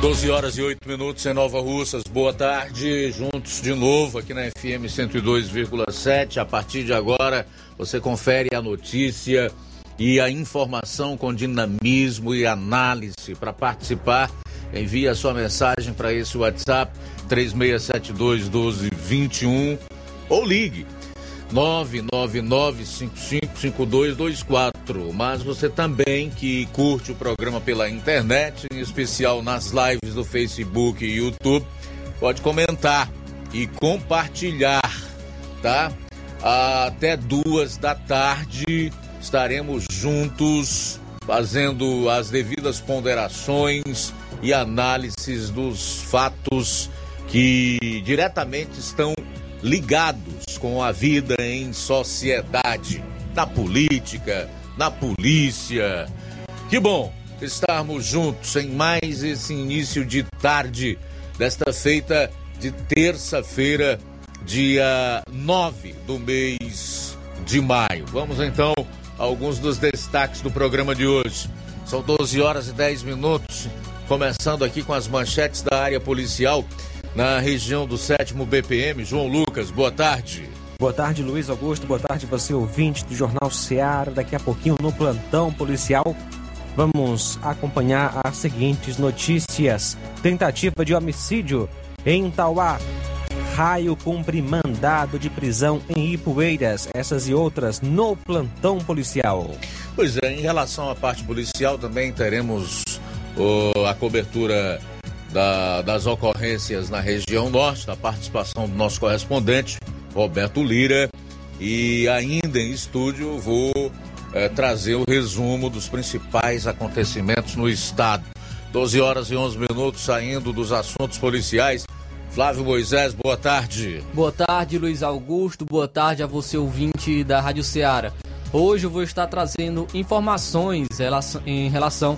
12 horas e 8 minutos em Nova Russas. Boa tarde, juntos de novo aqui na FM 102,7. A partir de agora, você confere a notícia e a informação com dinamismo e análise. Para participar, envie a sua mensagem para esse WhatsApp 3672 1221 ou ligue 999555224. Mas você também que curte o programa pela internet, em especial nas lives do Facebook e YouTube, pode comentar e compartilhar, tá? Até duas da tarde estaremos juntos fazendo as devidas ponderações e análises dos fatos que diretamente estão ligados com a vida em sociedade, na política, na polícia. Que bom estarmos juntos em mais esse início de tarde desta feita de terça-feira, dia 9 do mês de maio. Vamos então a alguns dos destaques do programa de hoje. São 12 horas e 10 minutos, começando aqui com as manchetes da área policial na região do 7 BPM. João Lucas, boa tarde. Boa tarde, Luiz Augusto. Boa tarde, você ouvinte do Jornal Seara. Daqui a pouquinho no plantão policial. Vamos acompanhar as seguintes notícias: tentativa de homicídio em Tauá. Raio cumpre mandado de prisão em Ipueiras. Essas e outras no plantão policial. Pois é, em relação à parte policial, também teremos oh, a cobertura da, das ocorrências na região norte, da participação do nosso correspondente, Roberto Lira. E ainda em estúdio vou é, trazer o resumo dos principais acontecimentos no estado. 12 horas e 11 minutos saindo dos assuntos policiais. Flávio Moisés, boa tarde. Boa tarde, Luiz Augusto. Boa tarde a você, ouvinte da Rádio Ceará. Hoje eu vou estar trazendo informações em relação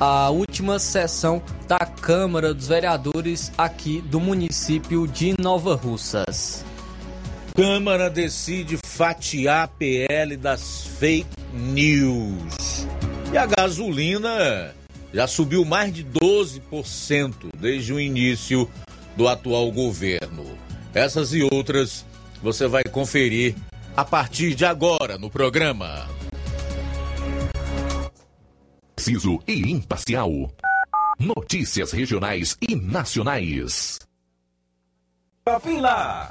à última sessão da Câmara dos Vereadores aqui do município de Nova Russas. Câmara decide fatiar PL das fake news. E a gasolina já subiu mais de 12% desde o início do atual governo. Essas e outras você vai conferir a partir de agora no programa. Preciso e imparcial. Notícias regionais e nacionais. Lá.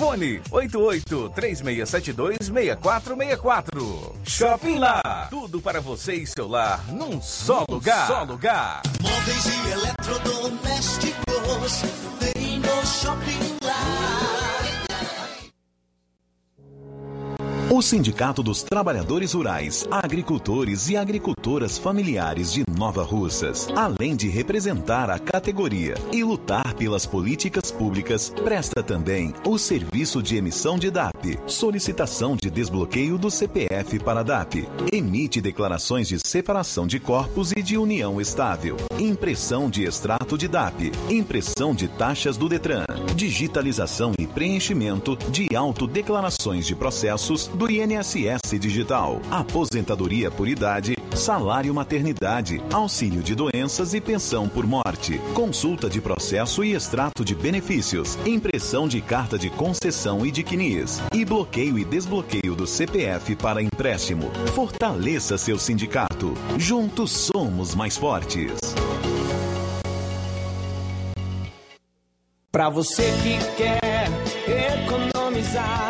Fone 88 36 3672-6464. Shopping Lá. Tudo para você e seu lar num só num lugar. Só lugar. Móveis e eletrodomésticos tem no Shopping Lá. O Sindicato dos Trabalhadores Rurais, Agricultores e Agricultoras Familiares de Nova Russas, além de representar a categoria e lutar pelas políticas públicas, presta também o serviço de emissão de DAP, solicitação de desbloqueio do CPF para DAP, emite declarações de separação de corpos e de união estável, impressão de extrato de DAP, impressão de taxas do Detran, digitalização e preenchimento de autodeclarações de processos do INSS Digital, aposentadoria por idade, salário maternidade, auxílio de doenças e pensão por morte, consulta de processo e extrato de benefícios, impressão de carta de concessão e de CNIS, e bloqueio e desbloqueio do CPF para empréstimo. Fortaleça seu sindicato. Juntos somos mais fortes. Para você que quer economizar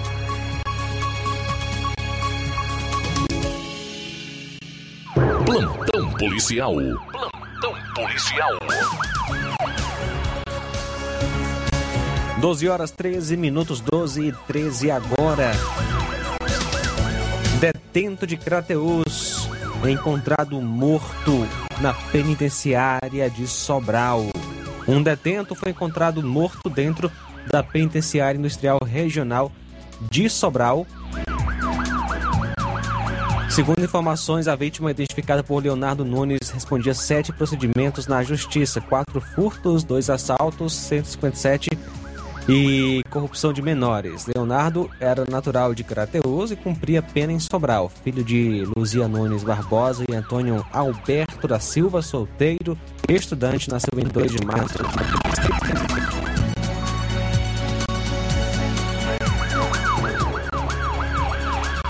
Plantão policial. Plantão policial. 12 horas 13 minutos, 12 e 13 agora. Detento de Crateus encontrado morto na penitenciária de Sobral. Um detento foi encontrado morto dentro da penitenciária industrial regional de Sobral. Segundo informações, a vítima identificada por Leonardo Nunes respondia sete procedimentos na justiça: quatro furtos, dois assaltos, 157 e corrupção de menores. Leonardo era natural de Crateus e cumpria pena em Sobral, filho de Luzia Nunes Barbosa e Antônio Alberto da Silva, solteiro, estudante, nasceu em 2 de março.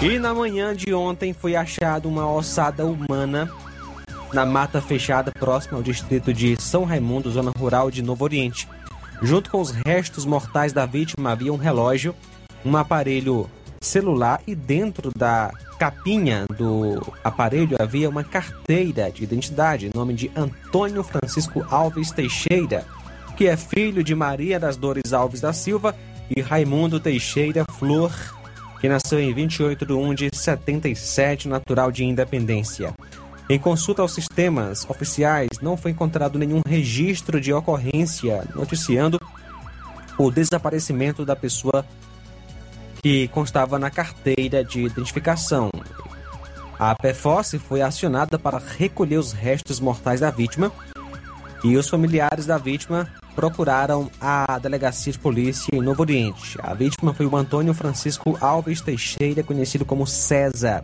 E na manhã de ontem foi achado uma ossada humana na mata fechada próxima ao distrito de São Raimundo, zona rural de Novo Oriente. Junto com os restos mortais da vítima havia um relógio, um aparelho celular e dentro da capinha do aparelho havia uma carteira de identidade, nome de Antônio Francisco Alves Teixeira, que é filho de Maria das Dores Alves da Silva e Raimundo Teixeira Flor, que nasceu em 28 de 1 de 77, natural de Independência. Em consulta aos sistemas oficiais, não foi encontrado nenhum registro de ocorrência noticiando o desaparecimento da pessoa que constava na carteira de identificação. A PFOS foi acionada para recolher os restos mortais da vítima e os familiares da vítima procuraram a delegacia de polícia em Novo Oriente. A vítima foi o Antônio Francisco Alves Teixeira, conhecido como César.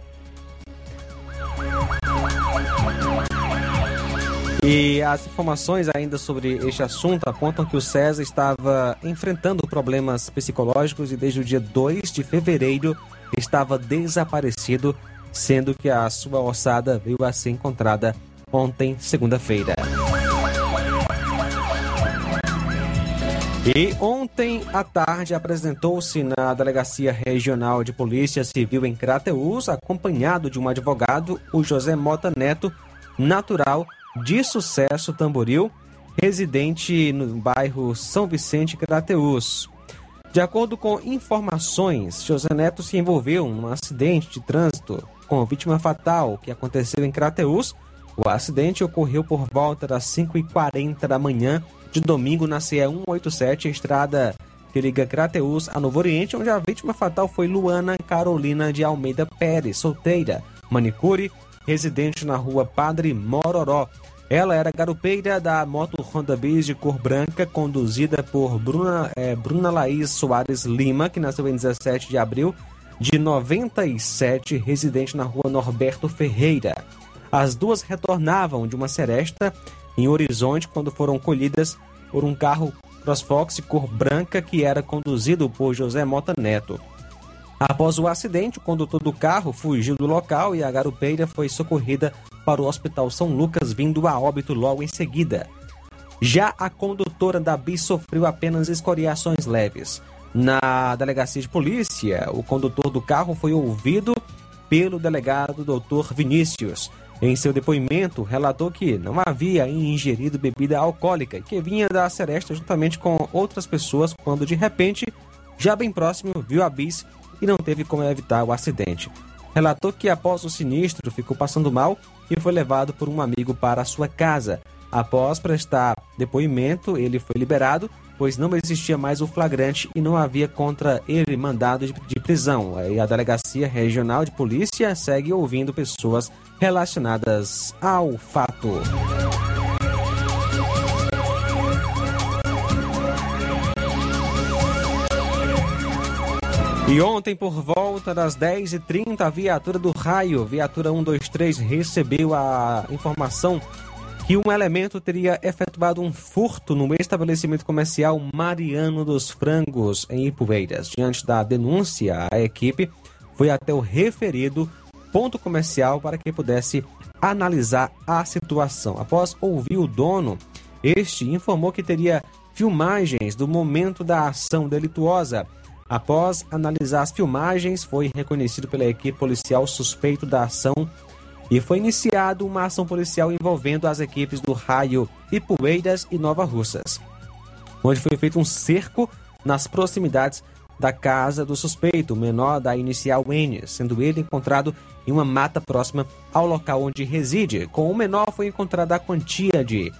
E as informações ainda sobre este assunto apontam que o César estava enfrentando problemas psicológicos e desde o dia 2 de fevereiro estava desaparecido, sendo que a sua ossada veio a ser encontrada ontem, segunda-feira. E ontem à tarde apresentou-se na Delegacia Regional de Polícia Civil em Crateús, acompanhado de um advogado, o José Mota Neto, natural de Sucesso Tamboril, residente no bairro São Vicente Crateús. De acordo com informações, José Neto se envolveu num acidente de trânsito com vítima fatal que aconteceu em Crateús. O acidente ocorreu por volta das 5h40 da manhã de domingo na CE 187, estrada que liga Crateús a Novo Oriente, onde a vítima fatal foi Luana Carolina de Almeida Pérez, solteira, manicure, residente na rua Padre Mororó. Ela era garupeira da moto Honda Bis de cor branca, conduzida por Bruna, é, Bruna Laís Soares Lima, que nasceu em 17 de abril de 97, residente na rua Norberto Ferreira. As duas retornavam de uma seresta em Horizonte quando foram colhidas por um carro CrossFox cor branca que era conduzido por José Mota Neto. Após o acidente, o condutor do carro fugiu do local e a garupeira foi socorrida para o Hospital São Lucas, vindo a óbito logo em seguida. Já a condutora da bis sofreu apenas escoriações leves. Na delegacia de polícia, o condutor do carro foi ouvido pelo delegado Dr. Vinícius. Em seu depoimento, relatou que não havia ingerido bebida alcoólica e que vinha da seresta juntamente com outras pessoas quando de repente, já bem próximo, viu a bis e não teve como evitar o acidente. Relatou que após o sinistro ficou passando mal e foi levado por um amigo para sua casa. Após prestar depoimento, ele foi liberado, pois não existia mais o flagrante e não havia contra ele mandado de prisão. E a Delegacia Regional de Polícia segue ouvindo pessoas relacionadas ao fato. E ontem, por volta das 10h30, a viatura do raio, viatura 123, recebeu a informação que um elemento teria efetuado um furto no estabelecimento comercial Mariano dos Frangos, em Ipueiras. Diante da denúncia, a equipe foi até o referido ponto comercial para que pudesse analisar a situação. Após ouvir o dono, este informou que teria filmagens do momento da ação delituosa Após analisar as filmagens, foi reconhecido pela equipe policial suspeito da ação e foi iniciado uma ação policial envolvendo as equipes do Raio, Ipueiras e Nova Russas, onde foi feito um cerco nas proximidades da casa do suspeito, menor da inicial N, sendo ele encontrado em uma mata próxima ao local onde reside. Com o menor foi encontrada a quantia de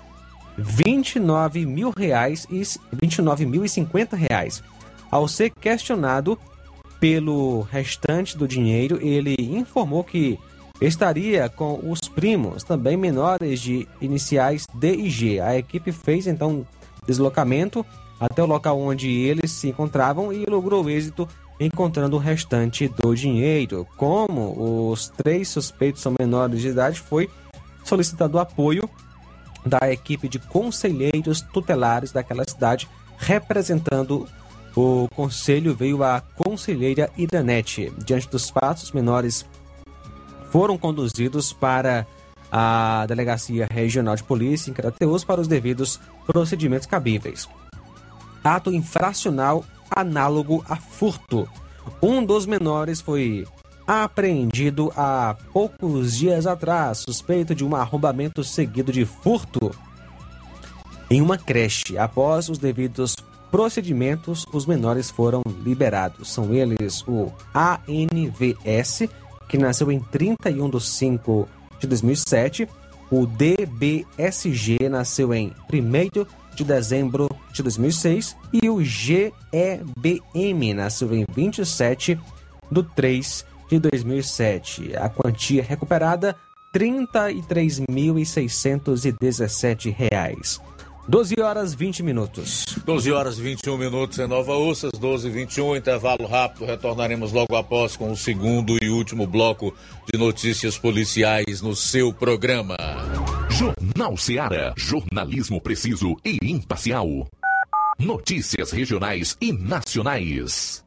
29 mil reais e 29 mil e 50 reais ao ser questionado pelo restante do dinheiro, ele informou que estaria com os primos, também menores de iniciais D e G. A equipe fez então deslocamento até o local onde eles se encontravam e logrou êxito encontrando o restante do dinheiro. Como os três suspeitos são menores de idade, foi solicitado apoio da equipe de conselheiros tutelares daquela cidade, representando o conselho veio a conselheira Iranete. Diante dos fatos, os menores foram conduzidos para a Delegacia Regional de Polícia em Crateus para os devidos procedimentos cabíveis. Ato infracional análogo a furto. Um dos menores foi apreendido há poucos dias atrás, suspeito de um arrombamento seguido de furto em uma creche. Após os devidos procedimentos, os menores foram liberados. São eles o ANVS, que nasceu em 31 de 5 de 2007, o DBSG nasceu em 1 de dezembro de 2006 e o GEBM nasceu em 27 de 3 de 2007. A quantia recuperada R$ 33.617. 12 horas 20 minutos. 12 horas e 21 minutos em Nova Ursas, 12 e 21, intervalo rápido. Retornaremos logo após com o segundo e último bloco de notícias policiais no seu programa. Jornal Seara. Jornalismo preciso e imparcial. Notícias regionais e nacionais.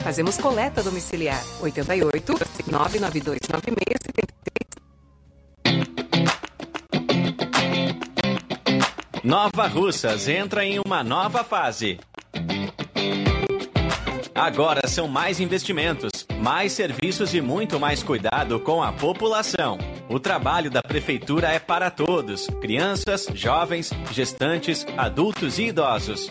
Fazemos coleta domiciliar. 88 992 Nova Russas entra em uma nova fase. Agora são mais investimentos, mais serviços e muito mais cuidado com a população. O trabalho da Prefeitura é para todos: crianças, jovens, gestantes, adultos e idosos.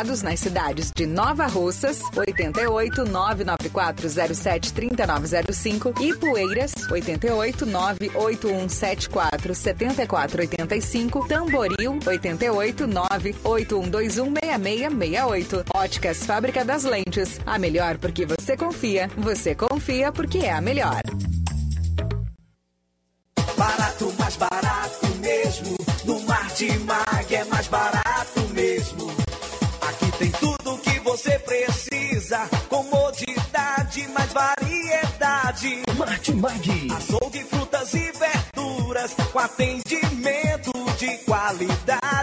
nas cidades de Nova Russas, 88 99407 3905 e Poeiras, 88 98174 7485, Tamboril, 88 98121 6668. Óticas Fábrica das Lentes, a melhor porque você confia. Você confia porque é a melhor. Barato, mais barato mesmo. No Martimag é mais barato mesmo. Você precisa. Comodidade, mais variedade. Martimag. Açougue, frutas e verduras. Com atendimento de qualidade.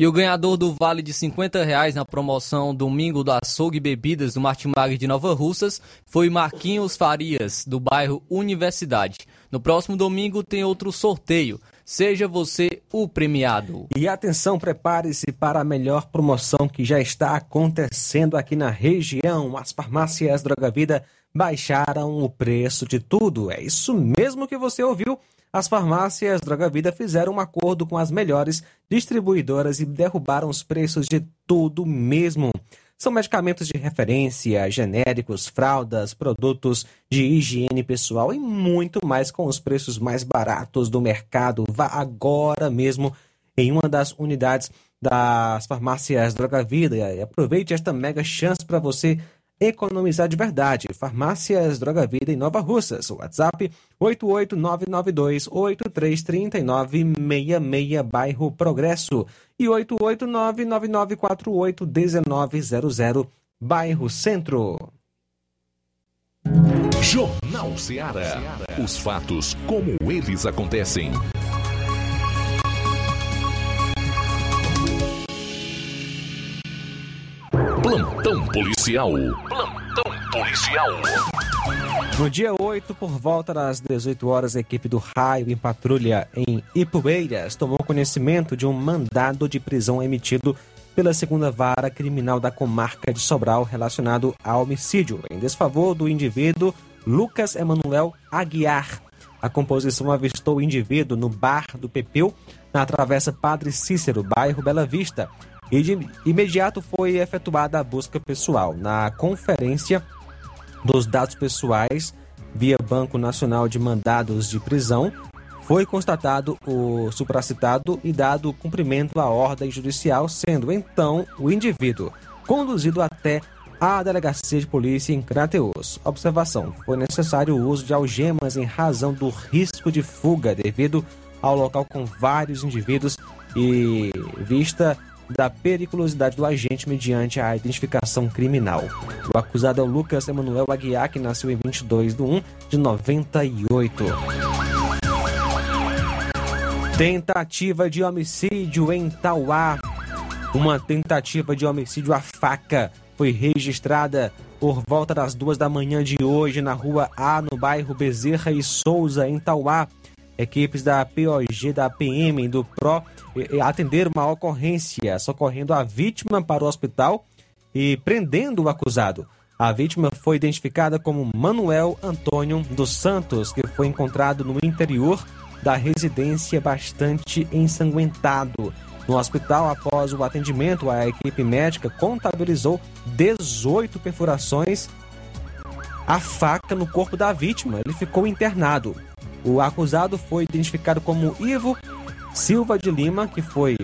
E o ganhador do vale de 50 reais na promoção Domingo do Açougue e Bebidas do Martimag de Nova Russas foi Marquinhos Farias, do bairro Universidade. No próximo domingo tem outro sorteio. Seja você o premiado. E atenção, prepare-se para a melhor promoção que já está acontecendo aqui na região. As farmácias Droga Vida baixaram o preço de tudo. É isso mesmo que você ouviu. As farmácias Droga Vida fizeram um acordo com as melhores distribuidoras e derrubaram os preços de tudo mesmo. São medicamentos de referência, genéricos, fraldas, produtos de higiene pessoal e muito mais com os preços mais baratos do mercado. Vá agora mesmo em uma das unidades das farmácias Droga Vida e aproveite esta mega chance para você economizar de verdade. Farmácias Droga Vida em Nova Russas. WhatsApp 88992833966, bairro Progresso. E 88999481900, bairro Centro. Jornal Ceará. Os fatos como eles acontecem. Plantão policial. Plantão policial. No dia 8, por volta das 18 horas, a equipe do Raio em patrulha em Ipueiras tomou conhecimento de um mandado de prisão emitido pela segunda vara criminal da comarca de Sobral relacionado a homicídio em desfavor do indivíduo Lucas Emanuel Aguiar. A composição avistou o indivíduo no bar do Pepeu, na travessa Padre Cícero, bairro Bela Vista, e de imediato foi efetuada a busca pessoal. Na conferência dos dados pessoais via Banco Nacional de Mandados de Prisão, foi constatado o supracitado e dado cumprimento à ordem judicial, sendo então o indivíduo conduzido até a delegacia de polícia em Crateus. Observação: foi necessário o uso de algemas em razão do risco de fuga devido ao local com vários indivíduos e vista da periculosidade do agente mediante a identificação criminal. O acusado é o Lucas Emanuel Aguiar, que nasceu em 22 de 1 de 98. Tentativa de homicídio em Tauá. Uma tentativa de homicídio à faca foi registrada por volta das duas da manhã de hoje na rua A, no bairro Bezerra e Souza, em Tauá. Equipes da POG, da PM e do PRO atenderam uma ocorrência, socorrendo a vítima para o hospital e prendendo o acusado. A vítima foi identificada como Manuel Antônio dos Santos, que foi encontrado no interior da residência bastante ensanguentado. No hospital, após o atendimento, a equipe médica contabilizou 18 perfurações a faca no corpo da vítima. Ele ficou internado. O acusado foi identificado como Ivo Silva de Lima, que foi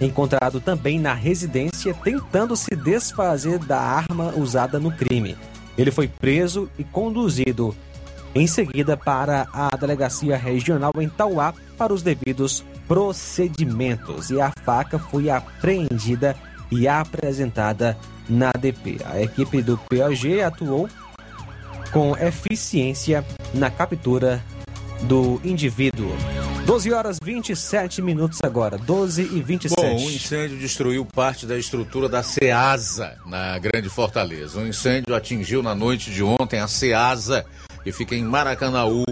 encontrado também na residência tentando se desfazer da arma usada no crime. Ele foi preso e conduzido em seguida para a delegacia regional em Tauá para os devidos procedimentos e a faca foi apreendida e apresentada na DP. A equipe do POG atuou com eficiência na captura do indivíduo. 12 horas 27 minutos agora, 12 e 27. Bom, um incêndio destruiu parte da estrutura da Ceasa na Grande Fortaleza. Um incêndio atingiu na noite de ontem a Ceasa, que fica em Maracanaú,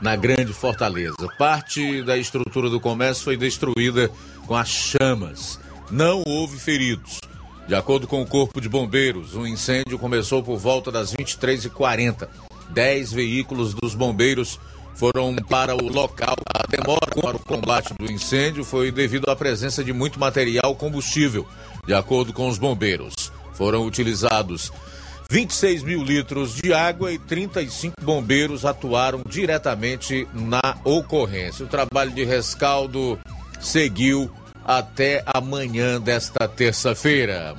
na Grande Fortaleza. Parte da estrutura do comércio foi destruída com as chamas. Não houve feridos. De acordo com o Corpo de Bombeiros, o incêndio começou por volta das 23h40. Dez veículos dos bombeiros foram para o local. A demora para o combate do incêndio foi devido à presença de muito material combustível. De acordo com os bombeiros, foram utilizados 26 mil litros de água e 35 bombeiros atuaram diretamente na ocorrência. O trabalho de rescaldo seguiu até amanhã desta terça-feira.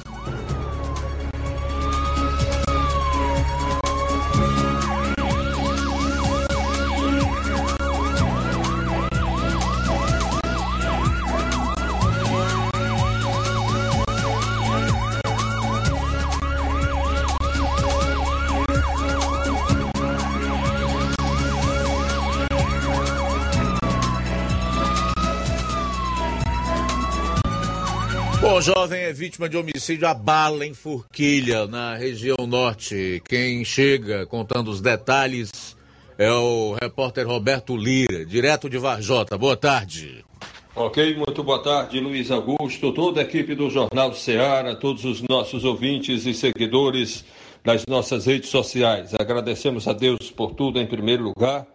Bom, jovem é vítima de homicídio a bala em Forquilha, na região norte. Quem chega contando os detalhes é o repórter Roberto Lira, direto de Varjota. Boa tarde. Ok, muito boa tarde, Luiz Augusto, toda a equipe do Jornal Ceará, todos os nossos ouvintes e seguidores das nossas redes sociais. Agradecemos a Deus por tudo em primeiro lugar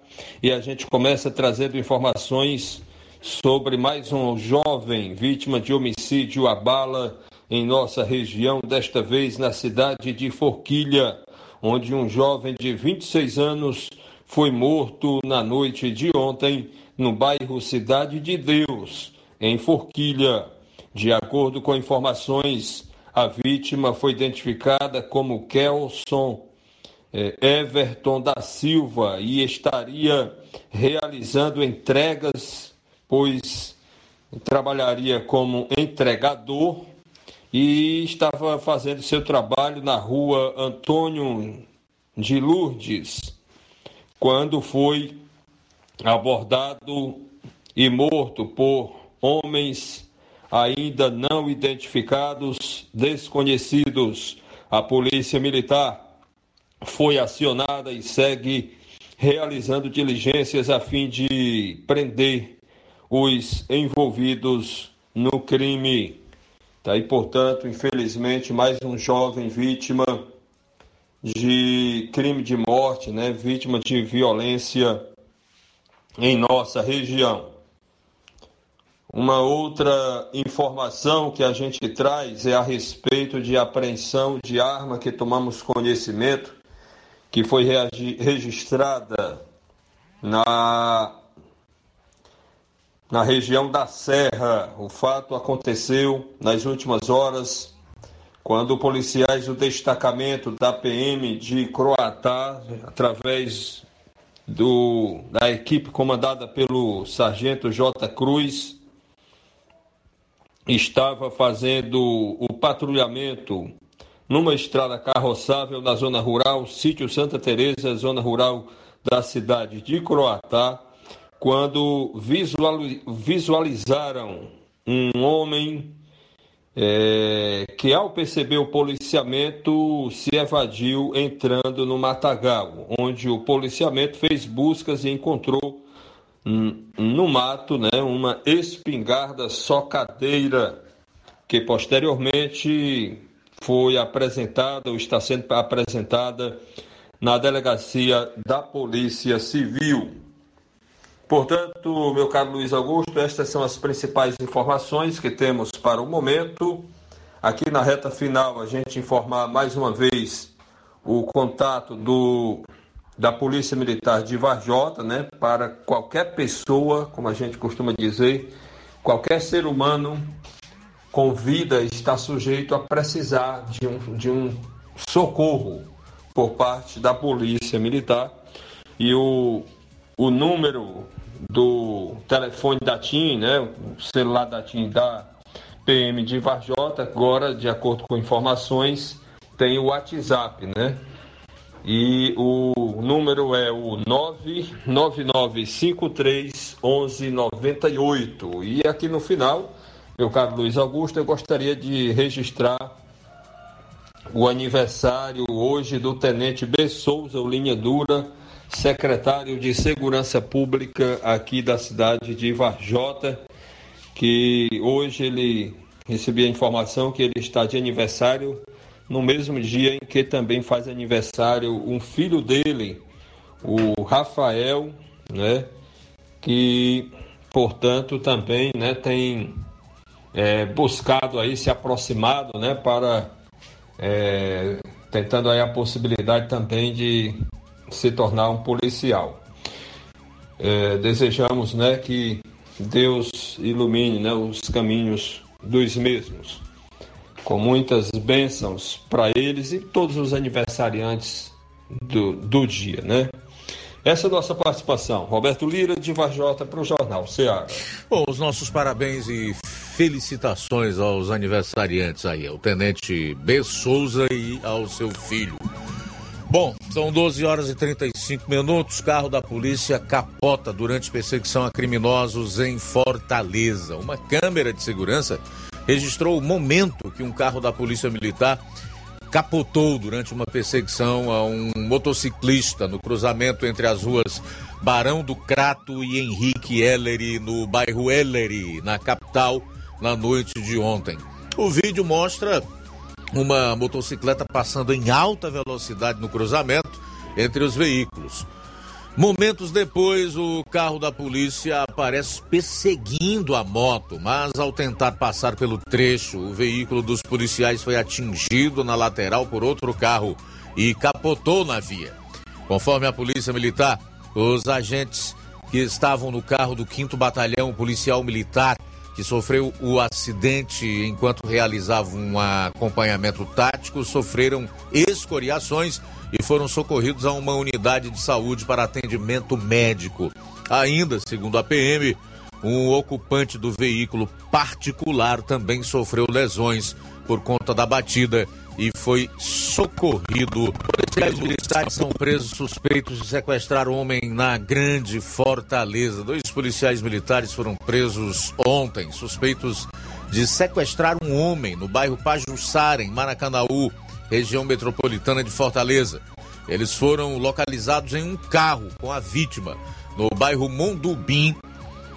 e a gente começa trazendo informações sobre mais um jovem vítima de homicídio a bala em nossa região, desta vez na cidade de Forquilha, onde um jovem de 26 anos foi morto na noite de ontem no bairro Cidade de Deus, em Forquilha. De acordo com informações, a vítima foi identificada como Kelson eh, Everton da Silva e estaria realizando entregas pois trabalharia como entregador e estava fazendo seu trabalho na rua Antônio de Lourdes, quando foi abordado e morto por homens ainda não identificados, desconhecidos. A Polícia Militar foi acionada e segue realizando diligências a fim de prender os envolvidos no crime. Tá? E, portanto, infelizmente, mais um jovem vítima de crime de morte, né? vítima de violência em nossa região. Uma outra informação que a gente traz é a respeito de apreensão de arma que tomamos conhecimento, que foi registrada na na região da Serra. O fato aconteceu nas últimas horas, quando policiais do destacamento da PM de Croatá, através do, da equipe comandada pelo sargento J. Cruz, estava fazendo o patrulhamento numa estrada carroçável na zona rural, sítio Santa Teresa, zona rural da cidade de Croatá, quando visualizaram um homem é, que, ao perceber o policiamento, se evadiu entrando no matagal, onde o policiamento fez buscas e encontrou no mato né, uma espingarda socadeira que posteriormente foi apresentada ou está sendo apresentada na delegacia da Polícia Civil. Portanto, meu caro Luiz Augusto, estas são as principais informações que temos para o momento. Aqui na reta final, a gente informar mais uma vez o contato do, da Polícia Militar de Varjota, né, para qualquer pessoa, como a gente costuma dizer, qualquer ser humano com vida está sujeito a precisar de um, de um socorro por parte da Polícia Militar. E o, o número do telefone da TIM, né, o celular da TIM da PM de Varjota, agora, de acordo com informações, tem o WhatsApp, né? E o número é o 999531198. E aqui no final, meu caro Luiz Augusto, eu gostaria de registrar o aniversário hoje do Tenente B. Souza, o Linha Dura, secretário de Segurança Pública aqui da cidade de Varjota, que hoje ele recebeu a informação que ele está de aniversário no mesmo dia em que também faz aniversário um filho dele, o Rafael, né? Que, portanto, também né, tem é, buscado aí, se aproximado, né? Para é, tentando aí a possibilidade também de se tornar um policial. É, desejamos, né, que Deus ilumine, né, os caminhos dos mesmos com muitas bênçãos para eles e todos os aniversariantes do, do dia, né? Essa é a nossa participação. Roberto Lira, de Varjota, para o Jornal Ceará. Bom, os nossos parabéns e felicitações aos aniversariantes aí, ao Tenente B. Souza e ao seu filho. Bom, são 12 horas e 35 minutos. Carro da polícia capota durante perseguição a criminosos em Fortaleza. Uma câmera de segurança registrou o momento que um carro da Polícia Militar capotou durante uma perseguição a um motociclista no cruzamento entre as ruas Barão do Crato e Henrique Ellery, no bairro Ellery, na capital, na noite de ontem. O vídeo mostra uma motocicleta passando em alta velocidade no cruzamento entre os veículos. Momentos depois, o carro da polícia aparece perseguindo a moto, mas ao tentar passar pelo trecho, o veículo dos policiais foi atingido na lateral por outro carro e capotou na via. Conforme a Polícia Militar, os agentes que estavam no carro do 5 Batalhão Policial Militar, que sofreu o acidente enquanto realizavam um acompanhamento tático, sofreram escoriações e foram socorridos a uma unidade de saúde para atendimento médico. Ainda, segundo a PM, um ocupante do veículo particular também sofreu lesões por conta da batida e foi socorrido. Policiais militares são presos suspeitos de sequestrar um homem na Grande Fortaleza. Dois policiais militares foram presos ontem, suspeitos de sequestrar um homem no bairro Pajuçara, em Maracanaú região metropolitana de Fortaleza. Eles foram localizados em um carro com a vítima no bairro Mondubim,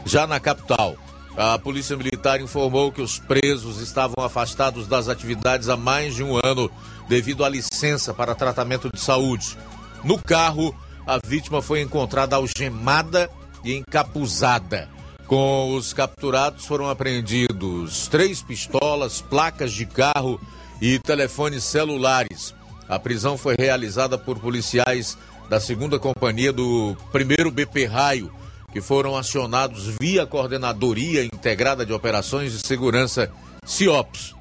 já na capital. A Polícia Militar informou que os presos estavam afastados das atividades há mais de um ano devido à licença para tratamento de saúde. No carro, a vítima foi encontrada algemada e encapuzada. Com os capturados foram apreendidos três pistolas, placas de carro e telefones celulares. A prisão foi realizada por policiais da segunda companhia do primeiro BP Raio, que foram acionados via Coordenadoria Integrada de Operações de Segurança CIOPS.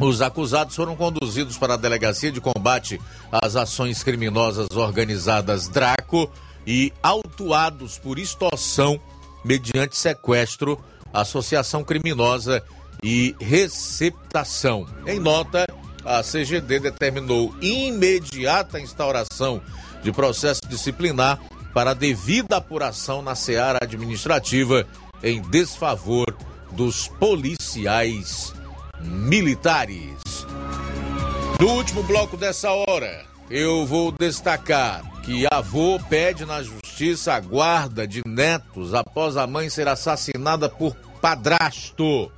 Os acusados foram conduzidos para a Delegacia de Combate às Ações Criminosas Organizadas Draco e autuados por extorsão mediante sequestro, associação criminosa e receptação. Em nota, a CGD determinou imediata instauração de processo disciplinar para a devida apuração na seara administrativa em desfavor dos policiais militares. No último bloco dessa hora, eu vou destacar que avô pede na justiça a guarda de netos após a mãe ser assassinada por padrasto.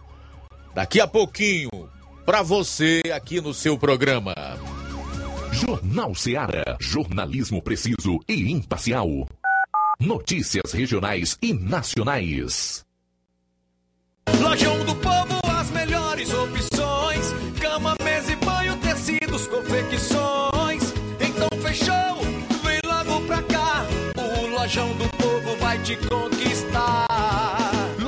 Daqui a pouquinho, para você aqui no seu programa. Jornal Ceará, jornalismo preciso e imparcial. Notícias regionais e nacionais. Lojão do Povo, as melhores opções: cama, mesa e banho, tecidos, confecções. Então fechou, vem logo pra cá. O Lojão do Povo vai te conquistar.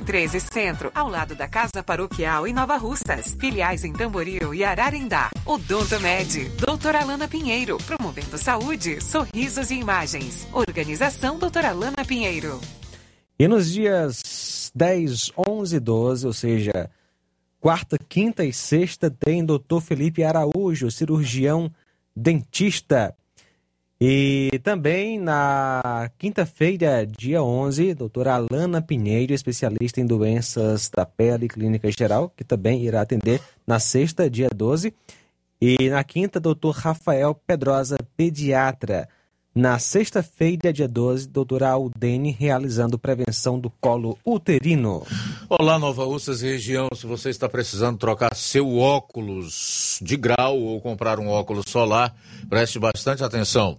213 Centro, ao lado da Casa Paroquial em Nova Russas. Filiais em Tamboril e Ararendá. Odonto Med, doutora Alana Pinheiro, promovendo saúde, sorrisos e imagens. Organização doutora Alana Pinheiro. E nos dias 10, 11 e 12, ou seja, quarta, quinta e sexta, tem doutor Felipe Araújo, cirurgião dentista. E também na quinta-feira, dia 11, doutora Alana Pinheiro, especialista em doenças da pele e clínica geral, que também irá atender na sexta, dia 12. E na quinta, doutor Rafael Pedrosa, pediatra. Na sexta-feira, dia 12, doutora Aldene, realizando prevenção do colo uterino. Olá, Nova Russas região. Se você está precisando trocar seu óculos de grau ou comprar um óculos solar, preste bastante atenção.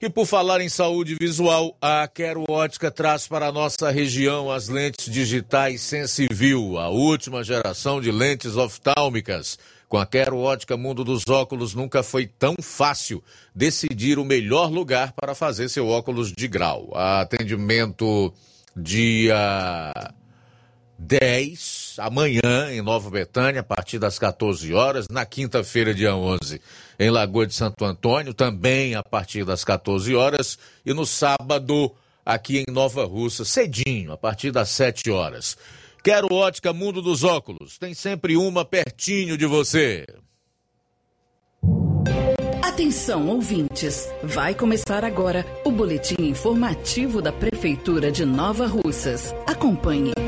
E por falar em saúde visual, a Quero Ótica traz para a nossa região as lentes digitais Sensiview, a última geração de lentes oftálmicas. Com a Quero Ótica Mundo dos Óculos, nunca foi tão fácil decidir o melhor lugar para fazer seu óculos de grau. Atendimento dia 10, amanhã, em Nova Betânia, a partir das 14 horas. Na quinta-feira, dia 11, em Lagoa de Santo Antônio, também a partir das 14 horas. E no sábado, aqui em Nova Russa, cedinho, a partir das 7 horas. Quero ótica Mundo dos Óculos. Tem sempre uma pertinho de você. Atenção, ouvintes! Vai começar agora o boletim informativo da Prefeitura de Nova Russas. Acompanhe.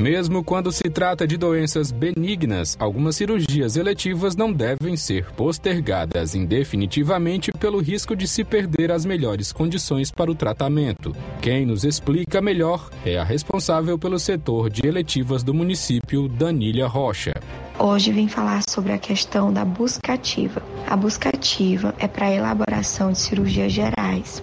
Mesmo quando se trata de doenças benignas, algumas cirurgias eletivas não devem ser postergadas indefinitivamente pelo risco de se perder as melhores condições para o tratamento. Quem nos explica melhor é a responsável pelo setor de eletivas do município, Danília Rocha. Hoje vim falar sobre a questão da busca ativa. A busca ativa é para elaboração de cirurgias gerais.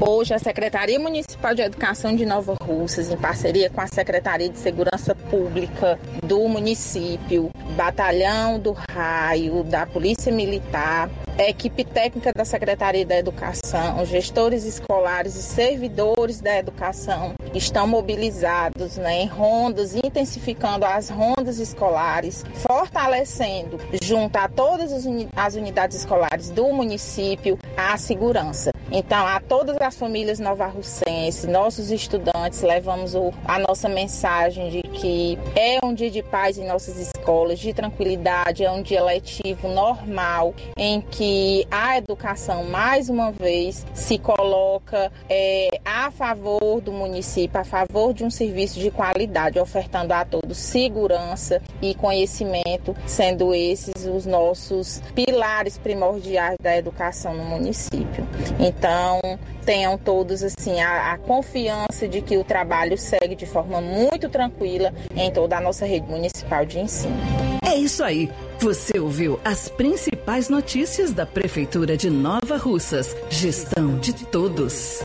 Hoje, a Secretaria Municipal de Educação de Nova Russas, em parceria com a Secretaria de Segurança Pública do município, Batalhão do Raio, da Polícia Militar, A equipe técnica da Secretaria da Educação, gestores escolares e servidores da educação estão mobilizados né, em rondas, intensificando as rondas escolares, fortalecendo, junto a todas as unidades escolares do município, a segurança. Então, a todas as famílias novarrucenses, nossos estudantes, levamos o, a nossa mensagem de que é um dia de paz em nossas escolas, de tranquilidade, é um dia letivo normal, em que a educação, mais uma vez, se coloca é, a favor do município, a favor de um serviço de qualidade, ofertando a todos segurança e conhecimento, sendo esses os nossos pilares primordiais da educação no município. Então, tenham todos assim a, a, confiança de que o trabalho segue de forma muito tranquila em toda a nossa rede municipal de ensino. É isso aí. Você ouviu as principais notícias da Prefeitura de Nova Russas. Gestão de todos.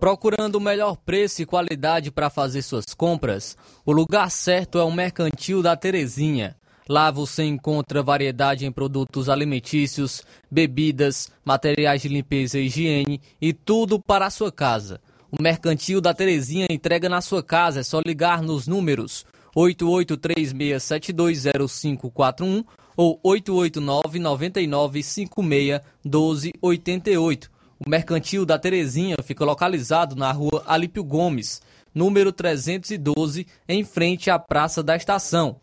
Procurando o melhor preço e qualidade para fazer suas compras, o lugar certo é o Mercantil da Terezinha. Lá você encontra variedade em produtos alimentícios, bebidas, materiais de limpeza e higiene e tudo para a sua casa. O Mercantil da Terezinha entrega na sua casa, é só ligar nos números 8836720541 ou 889-9956-1288. O Mercantil da Terezinha fica localizado na rua Alípio Gomes, número 312, em frente à Praça da Estação.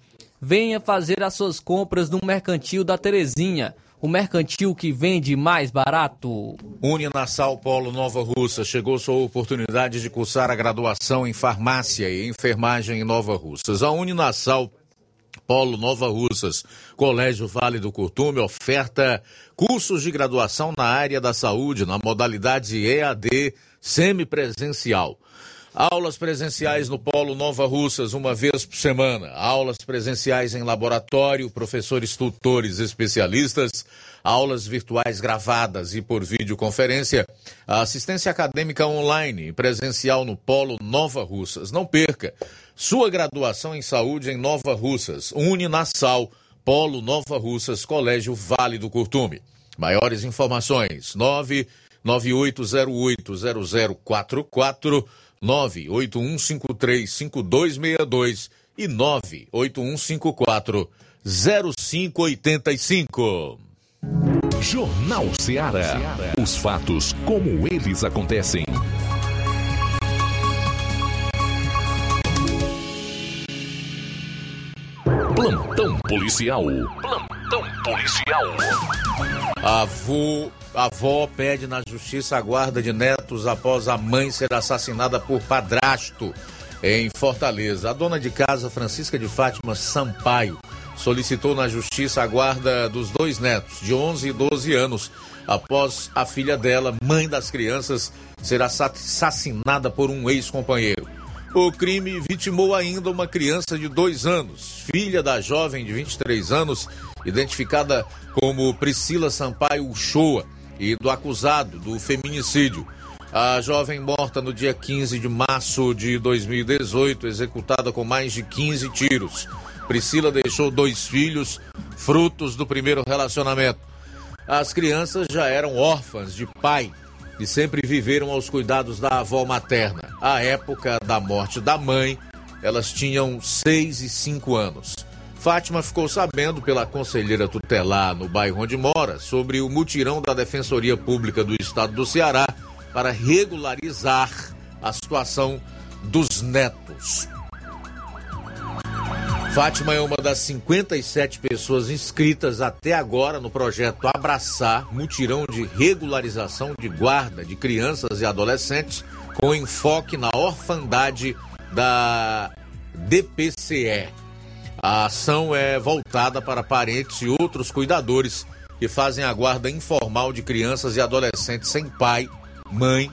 Venha fazer as suas compras no Mercantil da Terezinha, o mercantil que vende mais barato. Uninasal Polo Nova Russa chegou sua oportunidade de cursar a graduação em farmácia e enfermagem em Nova Russas. A Uninasal Polo Nova Russas, Colégio Vale do Curtume oferta cursos de graduação na área da saúde na modalidade EAD semipresencial. Aulas presenciais no Polo Nova Russas, uma vez por semana. Aulas presenciais em laboratório, professores tutores especialistas. Aulas virtuais gravadas e por videoconferência. Assistência acadêmica online presencial no Polo Nova Russas. Não perca. Sua graduação em saúde em Nova Russas. Uninasal, Polo Nova Russas, Colégio Vale do Curtume. Maiores informações: 981080044 981535262 e 981540585. Jornal Ceará. Os fatos como eles acontecem. Policial. Plantão policial. Avô, avó pede na justiça a guarda de netos após a mãe ser assassinada por padrasto em Fortaleza. A dona de casa, Francisca de Fátima Sampaio, solicitou na justiça a guarda dos dois netos, de 11 e 12 anos, após a filha dela, mãe das crianças, ser assassinada por um ex-companheiro. O crime vitimou ainda uma criança de dois anos, filha da jovem de 23 anos, identificada como Priscila Sampaio Uchoa, e do acusado do feminicídio. A jovem morta no dia 15 de março de 2018, executada com mais de 15 tiros. Priscila deixou dois filhos, frutos do primeiro relacionamento. As crianças já eram órfãs de pai e sempre viveram aos cuidados da avó materna. À época da morte da mãe, elas tinham 6 e 5 anos. Fátima ficou sabendo pela conselheira tutelar no bairro onde mora sobre o mutirão da Defensoria Pública do Estado do Ceará para regularizar a situação dos netos. Fátima é uma das 57 pessoas inscritas até agora no projeto Abraçar, mutirão de regularização de guarda de crianças e adolescentes, com enfoque na orfandade da DPCE. A ação é voltada para parentes e outros cuidadores que fazem a guarda informal de crianças e adolescentes sem pai, mãe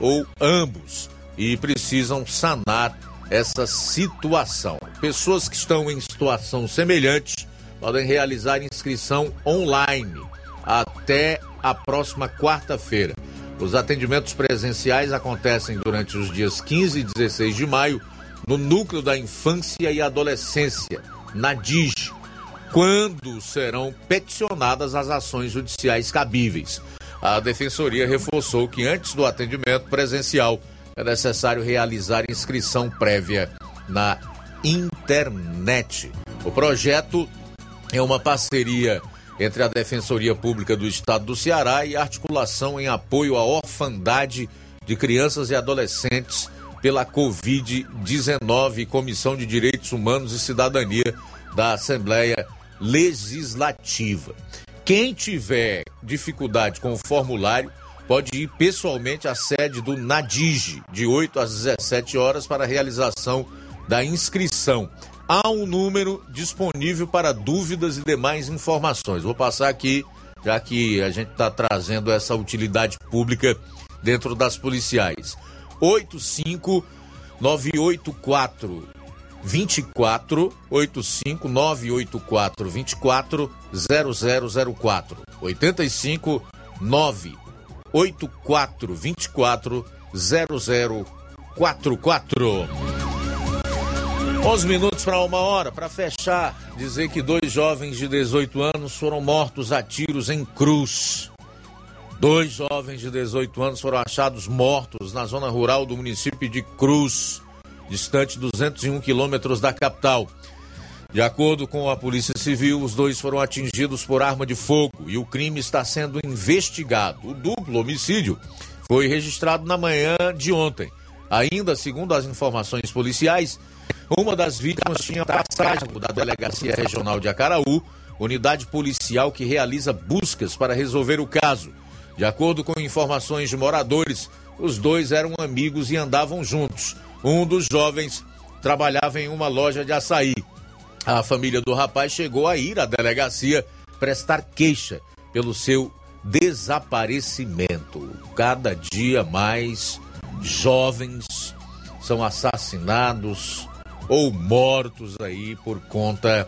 ou ambos e precisam sanar essa situação. Pessoas que estão em situação semelhante podem realizar inscrição online até a próxima quarta-feira. Os atendimentos presenciais acontecem durante os dias 15 e 16 de maio no Núcleo da Infância e Adolescência, na DIG, quando serão peticionadas as ações judiciais cabíveis. A Defensoria reforçou que antes do atendimento presencial é necessário realizar inscrição prévia na internet. O projeto é uma parceria entre a Defensoria Pública do Estado do Ceará e articulação em apoio à orfandade de crianças e adolescentes pela Covid-19 Comissão de Direitos Humanos e Cidadania da Assembleia Legislativa. Quem tiver dificuldade com o formulário pode ir pessoalmente à sede do NADIGE, de 8 às 17 horas, para a realização da inscrição. Há um número disponível para dúvidas e demais informações. Vou passar aqui, já que a gente está trazendo essa utilidade pública dentro das policiais. 85 984 24 85 984 24 0004 85 984 24 0044 11 minutos para uma hora. Para fechar, dizer que dois jovens de 18 anos foram mortos a tiros em Cruz. Dois jovens de 18 anos foram achados mortos na zona rural do município de Cruz, distante 201 quilômetros da capital. De acordo com a Polícia Civil, os dois foram atingidos por arma de fogo e o crime está sendo investigado. O duplo homicídio foi registrado na manhã de ontem. Ainda segundo as informações policiais, uma das vítimas tinha passagem da Delegacia Regional de Acaraú, unidade policial que realiza buscas para resolver o caso. De acordo com informações de moradores, os dois eram amigos e andavam juntos. Um dos jovens trabalhava em uma loja de açaí. A família do rapaz chegou a ir à delegacia prestar queixa pelo seu desaparecimento. Cada dia mais jovens são assassinados ou mortos aí por conta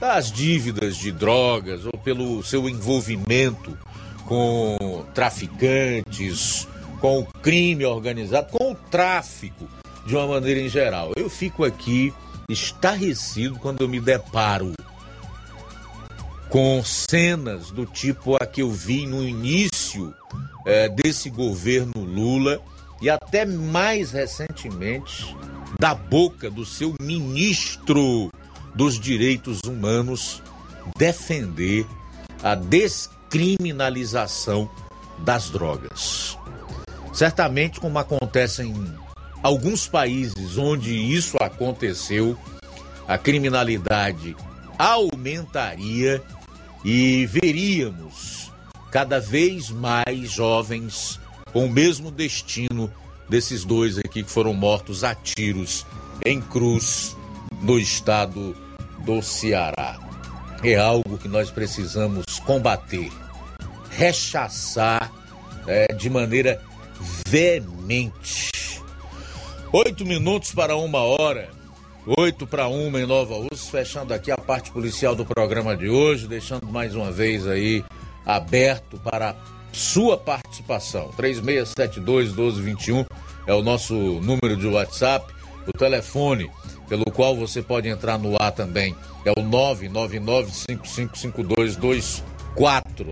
das dívidas de drogas ou pelo seu envolvimento com traficantes, com o crime organizado, com o tráfico de uma maneira em geral. Eu fico aqui estarrecido quando eu me deparo com cenas do tipo a que eu vi no início é, desse governo Lula e até mais recentemente da boca do seu ministro dos Direitos Humanos defender a descrição criminalização das drogas. Certamente, como acontece em alguns países onde isso aconteceu, a criminalidade aumentaria e veríamos cada vez mais jovens com o mesmo destino desses dois aqui que foram mortos a tiros em Cruz, no estado do Ceará é algo que nós precisamos combater, rechaçar é, de maneira veemente. Oito minutos para uma hora, oito para uma em Nova Urso, fechando aqui a parte policial do programa de hoje, deixando mais uma vez aí aberto para sua participação. 3672-1221 é o nosso número de WhatsApp, o telefone pelo qual você pode entrar no ar também é o 999555224.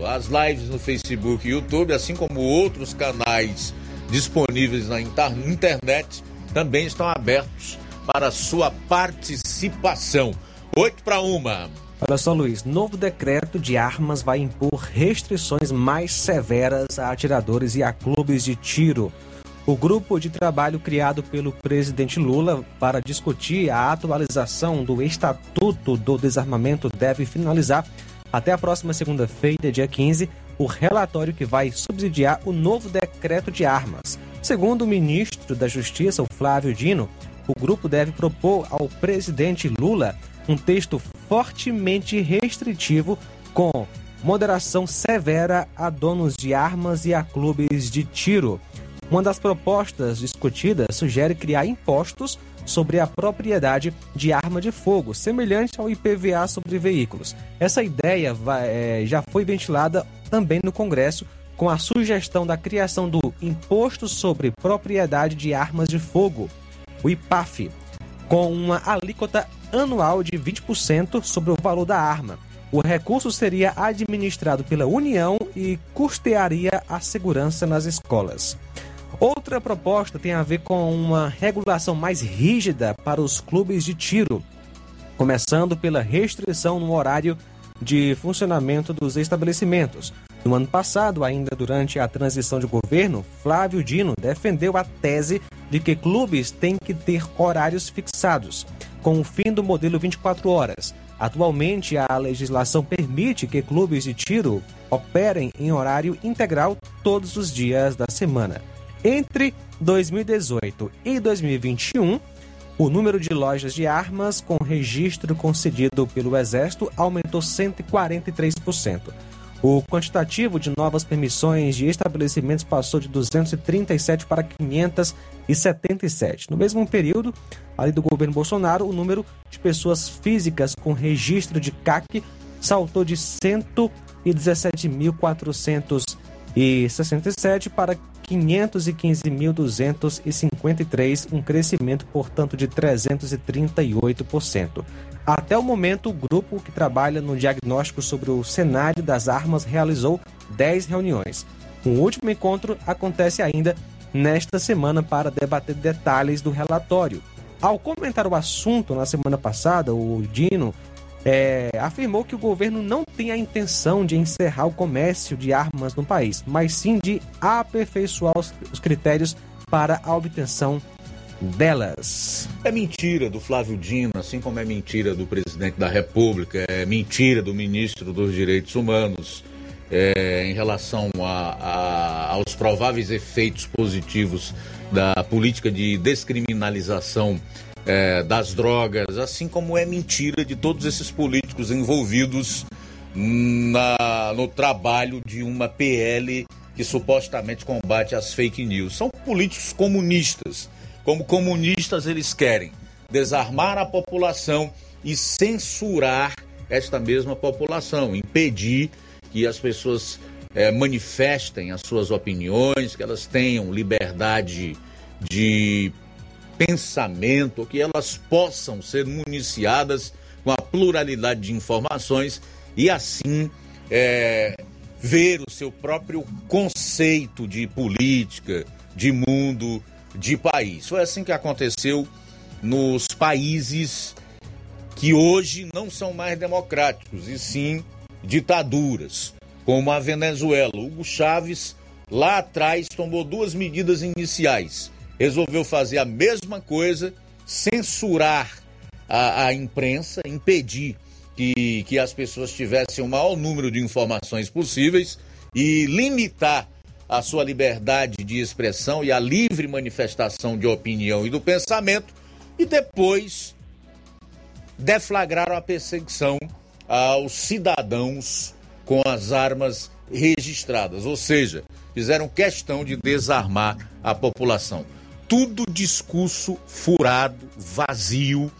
As lives no Facebook e YouTube, assim como outros canais disponíveis na internet, também estão abertos para sua participação. 8 para uma. Olha só, Luiz, novo decreto de armas vai impor restrições mais severas a atiradores e a clubes de tiro. O grupo de trabalho criado pelo presidente Lula para discutir a atualização do Estatuto do Desarmamento deve finalizar até a próxima segunda-feira, dia 15, o relatório que vai subsidiar o novo decreto de armas. Segundo o ministro da Justiça, o Flávio Dino, o grupo deve propor ao presidente Lula um texto fortemente restritivo com moderação severa a donos de armas e a clubes de tiro. Uma das propostas discutidas sugere criar impostos sobre a propriedade de arma de fogo, semelhante ao IPVA sobre veículos. Essa ideia é, já foi ventilada também no Congresso com a sugestão da criação do Imposto sobre Propriedade de Armas de Fogo, o IPAF, com uma alíquota anual de 20% sobre o valor da arma. O recurso seria administrado pela União e custearia a segurança nas escolas. Outra proposta tem a ver com uma regulação mais rígida para os clubes de tiro, começando pela restrição no horário de funcionamento dos estabelecimentos. No ano passado, ainda durante a transição de governo, Flávio Dino defendeu a tese de que clubes têm que ter horários fixados, com o fim do modelo 24 horas. Atualmente, a legislação permite que clubes de tiro operem em horário integral todos os dias da semana. Entre 2018 e 2021, o número de lojas de armas com registro concedido pelo Exército aumentou 143%. O quantitativo de novas permissões de estabelecimentos passou de 237 para 577. No mesmo período, ali do governo Bolsonaro, o número de pessoas físicas com registro de CAC saltou de 117.467 para 515.253, um crescimento, portanto, de 338%. Até o momento, o grupo que trabalha no diagnóstico sobre o cenário das armas realizou 10 reuniões. Um último encontro acontece ainda nesta semana para debater detalhes do relatório. Ao comentar o assunto na semana passada, o Dino é, afirmou que o governo não tem a intenção de encerrar o comércio de armas no país, mas sim de aperfeiçoar os, os critérios para a obtenção delas. É mentira do Flávio Dino, assim como é mentira do presidente da República, é mentira do ministro dos Direitos Humanos é, em relação a, a, aos prováveis efeitos positivos da política de descriminalização é, das drogas, assim como é mentira de todos esses políticos envolvidos na, no trabalho de uma PL que supostamente combate as fake news. São políticos comunistas. Como comunistas, eles querem desarmar a população e censurar esta mesma população, impedir que as pessoas é, manifestem as suas opiniões, que elas tenham liberdade de pensamento, que elas possam ser municiadas com a pluralidade de informações e assim é, ver o seu próprio conceito de política, de mundo, de país. Foi assim que aconteceu nos países que hoje não são mais democráticos, e sim ditaduras, como a Venezuela. Hugo Chávez, lá atrás, tomou duas medidas iniciais resolveu fazer a mesma coisa, censurar a, a imprensa, impedir que, que as pessoas tivessem o maior número de informações possíveis e limitar a sua liberdade de expressão e a livre manifestação de opinião e do pensamento, e depois deflagraram a perseguição aos cidadãos com as armas registradas, ou seja, fizeram questão de desarmar a população tudo discurso furado, vazio.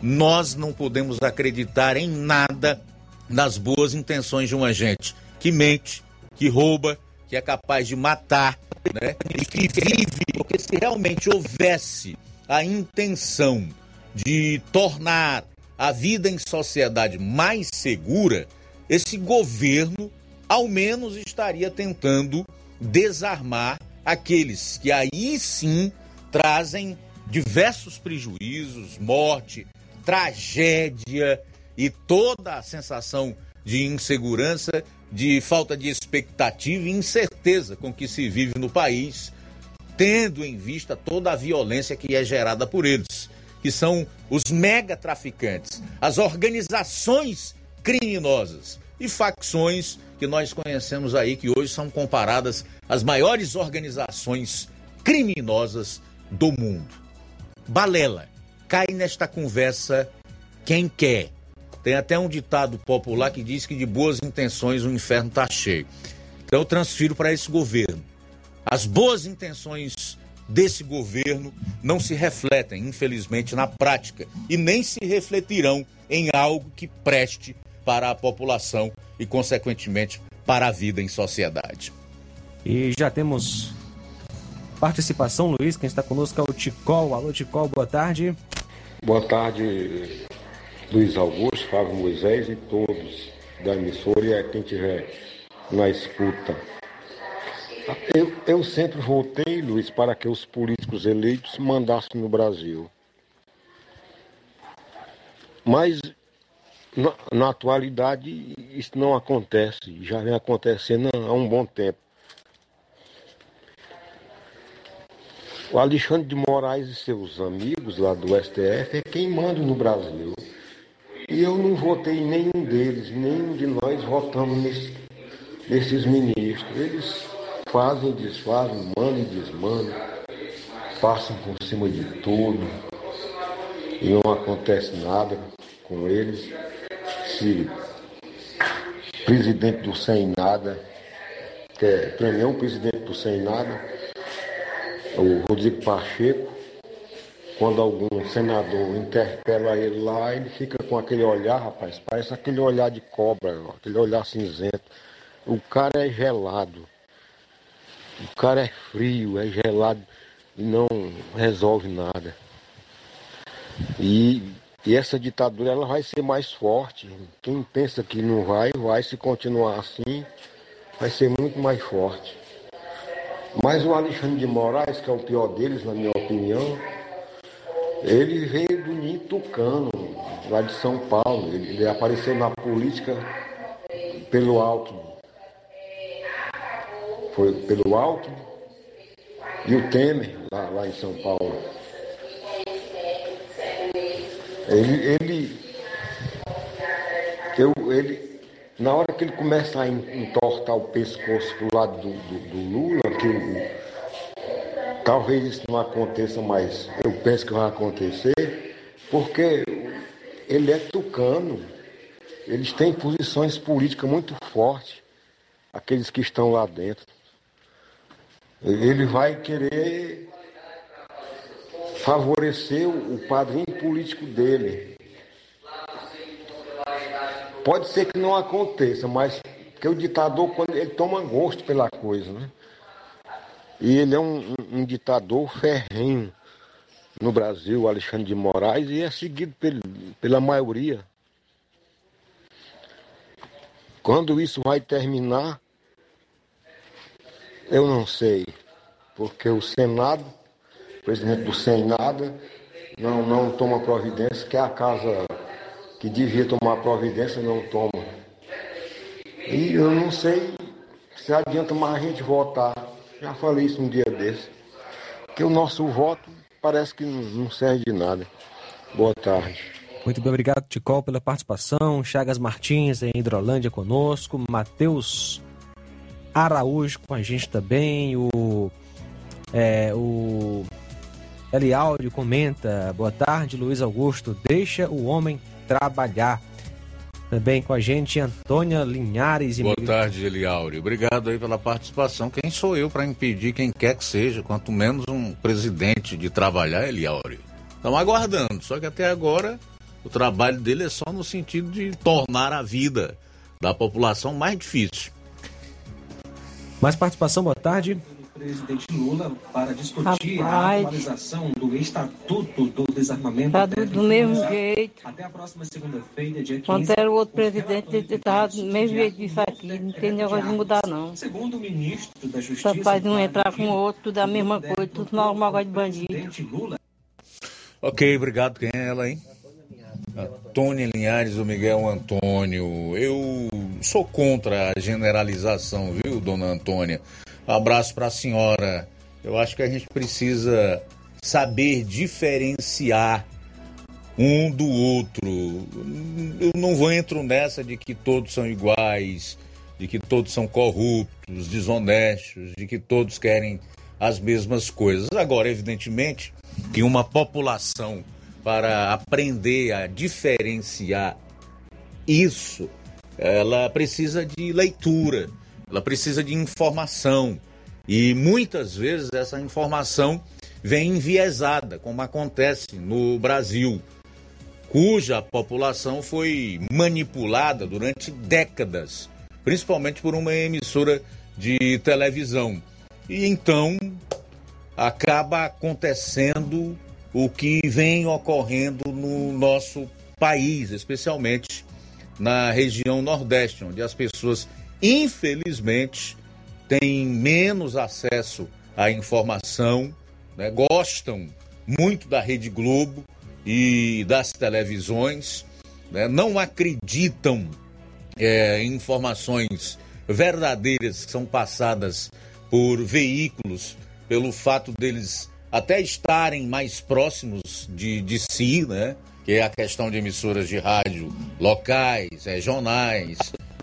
Nós não podemos acreditar em nada nas boas intenções de uma gente que mente, que rouba, que é capaz de matar, né? E que vive, porque se realmente houvesse a intenção de tornar a vida em sociedade mais segura, esse governo ao menos estaria tentando desarmar aqueles que aí sim trazem diversos prejuízos, morte, tragédia e toda a sensação de insegurança, de falta de expectativa e incerteza com que se vive no país, tendo em vista toda a violência que é gerada por eles, que são os mega traficantes, as organizações criminosas e facções que nós conhecemos aí, que hoje são comparadas às maiores organizações criminosas do mundo. Balela, cai nesta conversa quem quer. Tem até um ditado popular que diz que de boas intenções o inferno está cheio. Então eu transfiro para esse governo. As boas intenções desse governo não se refletem, infelizmente, na prática e nem se refletirão em algo que preste para a população e, consequentemente, para a vida em sociedade. E já temos participação, Luiz. Quem está conosco é o Ticol. Alô, Ticol, boa tarde. Boa tarde, Luiz Augusto, Fábio Moisés e todos da emissora e a quem tiver na escuta. Eu, eu sempre votei, Luiz, para que os políticos eleitos mandassem no Brasil. Mas na, na atualidade isso não acontece, já vem acontecendo há um bom tempo. O Alexandre de Moraes e seus amigos lá do STF é quem manda no Brasil. E eu não votei em nenhum deles, nenhum de nós votamos nesse, nesses ministros. Eles fazem, desfazem, mandam e desmandam, passam por cima de tudo e não acontece nada com eles. Se presidente do sem nada, que é, para mim é um presidente do sem nada, o Rodrigo Pacheco, quando algum senador interpela ele lá, ele fica com aquele olhar, rapaz, parece aquele olhar de cobra, aquele olhar cinzento. O cara é gelado. O cara é frio, é gelado e não resolve nada. E, e essa ditadura ela vai ser mais forte. Quem pensa que não vai, vai se continuar assim, vai ser muito mais forte. Mas o Alexandre de Moraes, que é o pior deles, na minha opinião, ele veio do Ninho lá de São Paulo. Ele, ele apareceu na política pelo alto. Foi pelo alto. E o Temer, lá, lá em São Paulo. Ele, ele, eu, ele, na hora que ele começa a entortar o pescoço pro lado do, do, do Lula, que o, talvez isso não aconteça mais, eu penso que vai acontecer, porque ele é tucano, eles têm posições políticas muito fortes, aqueles que estão lá dentro. Ele vai querer favorecer o padrinho político dele. Pode ser que não aconteça, mas que o ditador, quando ele toma gosto pela coisa, né? E ele é um, um, ditador ferrenho no Brasil, Alexandre de Moraes, e é seguido pel, pela maioria. Quando isso vai terminar, eu não sei, porque o Senado, o presidente do Senado, não, não toma providência, que é a casa que devia tomar providência não toma. E eu não sei se adianta mais a gente votar. Já falei isso um dia desse. Que o nosso voto parece que não serve de nada. Boa tarde. Muito bem, obrigado, Ticol, pela participação. Chagas Martins em Hidrolândia conosco. Matheus Araújo com a gente também. O, é, o Eli Áudio comenta. Boa tarde, Luiz Augusto. Deixa o homem trabalhar. Também com a gente, Antônia Linhares. E Boa tarde, Eliauri. Obrigado aí pela participação. Quem sou eu para impedir quem quer que seja, quanto menos um presidente de trabalhar, Eliauri? Estamos aguardando, só que até agora o trabalho dele é só no sentido de tornar a vida da população mais difícil. Mais participação, boa tarde presidente Lula para discutir Rapaz, a atualização do Estatuto do Desarmamento. Está do, do mesmo jeito. Até a próxima segunda-feira, dia 15. Quando era o outro presidente, estava do mesmo jeito disso aqui. Não tem negócio de mudar, não. Segundo o ministro da Justiça. Rapaz, não entrar com o outro, tudo a mesma coisa, tudo normal de bandido. Ok, obrigado. Quem é ela, hein? Antônia Linhares, o Miguel Antônio. Eu sou contra a generalização, viu, dona Antônia? Abraço para a senhora. Eu acho que a gente precisa saber diferenciar um do outro. Eu não vou entro nessa de que todos são iguais, de que todos são corruptos, desonestos, de que todos querem as mesmas coisas. Agora, evidentemente, que uma população para aprender a diferenciar isso, ela precisa de leitura, ela precisa de informação. E muitas vezes essa informação vem enviesada, como acontece no Brasil, cuja população foi manipulada durante décadas, principalmente por uma emissora de televisão. E então acaba acontecendo o que vem ocorrendo no nosso país, especialmente na região Nordeste, onde as pessoas, infelizmente, têm menos acesso à informação, né? gostam muito da Rede Globo e das televisões, né? não acreditam é, em informações verdadeiras que são passadas por veículos, pelo fato deles até estarem mais próximos de, de si, né? que é a questão de emissoras de rádio locais, regionais,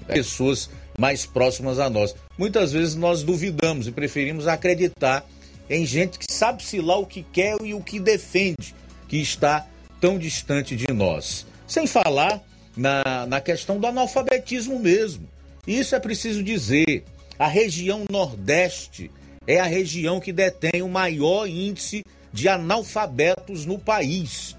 pessoas mais próximas a nós. Muitas vezes nós duvidamos e preferimos acreditar em gente que sabe-se lá o que quer e o que defende, que está tão distante de nós. Sem falar na, na questão do analfabetismo mesmo. Isso é preciso dizer. A região Nordeste é a região que detém o maior índice de analfabetos no país.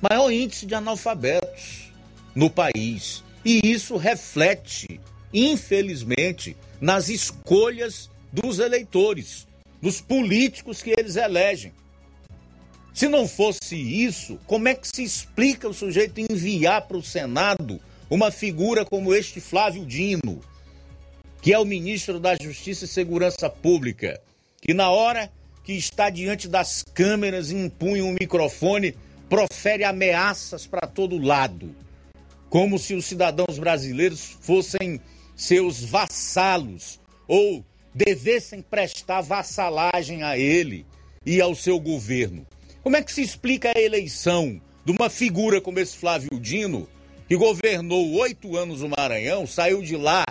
Maior índice de analfabetos no país. E isso reflete, infelizmente, nas escolhas dos eleitores, dos políticos que eles elegem. Se não fosse isso, como é que se explica o sujeito enviar para o Senado uma figura como este Flávio Dino, que é o ministro da Justiça e Segurança Pública, que na hora que está diante das câmeras e impunha um microfone, profere ameaças para todo lado, como se os cidadãos brasileiros fossem seus vassalos ou devessem prestar vassalagem a ele e ao seu governo. Como é que se explica a eleição de uma figura como esse Flávio Dino, que governou oito anos o Maranhão, saiu de lá,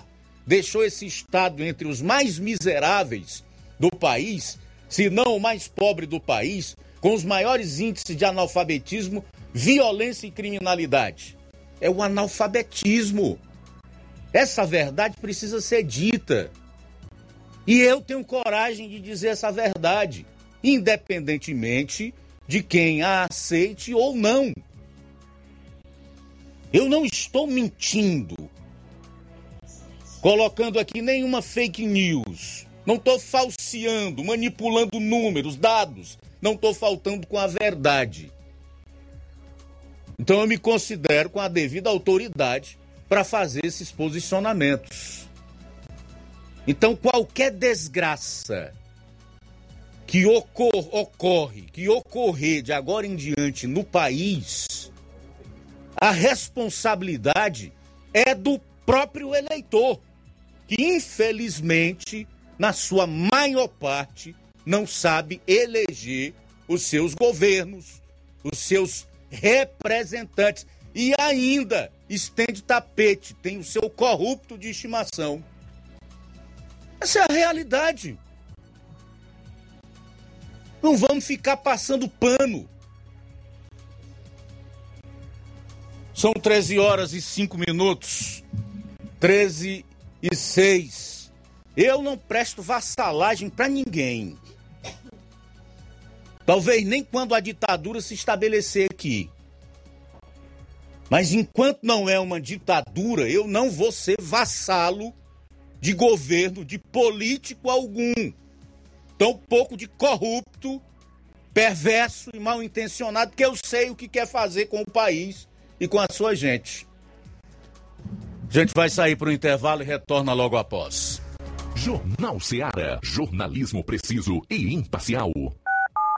deixou esse estado entre os mais miseráveis do país, se não o mais pobre do país, com os maiores índices de analfabetismo, violência e criminalidade? É o analfabetismo. Essa verdade precisa ser dita. E eu tenho coragem de dizer essa verdade, independentemente de quem a aceite ou não. Eu não estou mentindo, colocando aqui nenhuma fake news. Não estou falseando, manipulando números, dados. Não estou faltando com a verdade. Então eu me considero com a devida autoridade para fazer esses posicionamentos. Então qualquer desgraça que ocor ocorre, que ocorrer de agora em diante no país, a responsabilidade é do próprio eleitor, que infelizmente, na sua maior parte, não sabe eleger os seus governos, os seus representantes e ainda estende tapete, tem o seu corrupto de estimação. Essa é a realidade. Não vamos ficar passando pano. São 13 horas e 5 minutos. 13 e 6. Eu não presto vassalagem para ninguém. Talvez nem quando a ditadura se estabelecer aqui. Mas enquanto não é uma ditadura, eu não vou ser vassalo de governo, de político algum tão pouco de corrupto, perverso e mal intencionado, que eu sei o que quer fazer com o país e com a sua gente. A gente vai sair para o intervalo e retorna logo após. Jornal Seara. Jornalismo preciso e imparcial.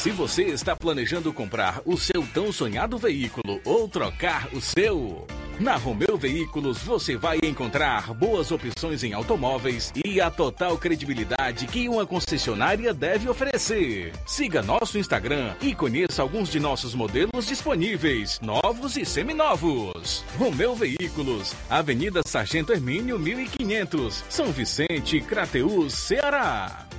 Se você está planejando comprar o seu tão sonhado veículo ou trocar o seu. Na Romeu Veículos você vai encontrar boas opções em automóveis e a total credibilidade que uma concessionária deve oferecer. Siga nosso Instagram e conheça alguns de nossos modelos disponíveis, novos e seminovos. Romeu Veículos, Avenida Sargento Hermínio 1500, São Vicente, Crateús, Ceará.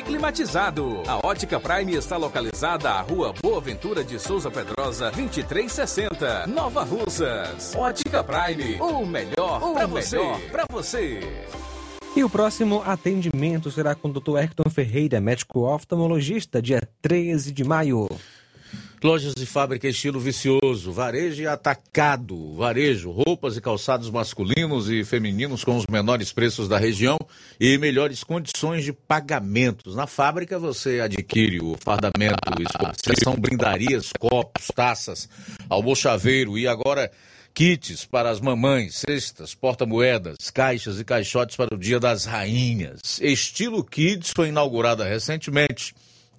climatizado. A Ótica Prime está localizada à Rua Boa Ventura de Souza Pedrosa, 2360, Nova Russas. Ótica Prime, o melhor para você. Para você. E o próximo atendimento será com o Dr. Hector Ferreira, médico oftalmologista, dia 13 de maio. Lojas de fábrica estilo vicioso, varejo e atacado. Varejo, roupas e calçados masculinos e femininos com os menores preços da região e melhores condições de pagamentos. Na fábrica você adquire o fardamento são brindarias, copos, taças, almochaveiro e agora kits para as mamães, cestas, porta-moedas, caixas e caixotes para o Dia das Rainhas. Estilo Kids foi inaugurada recentemente.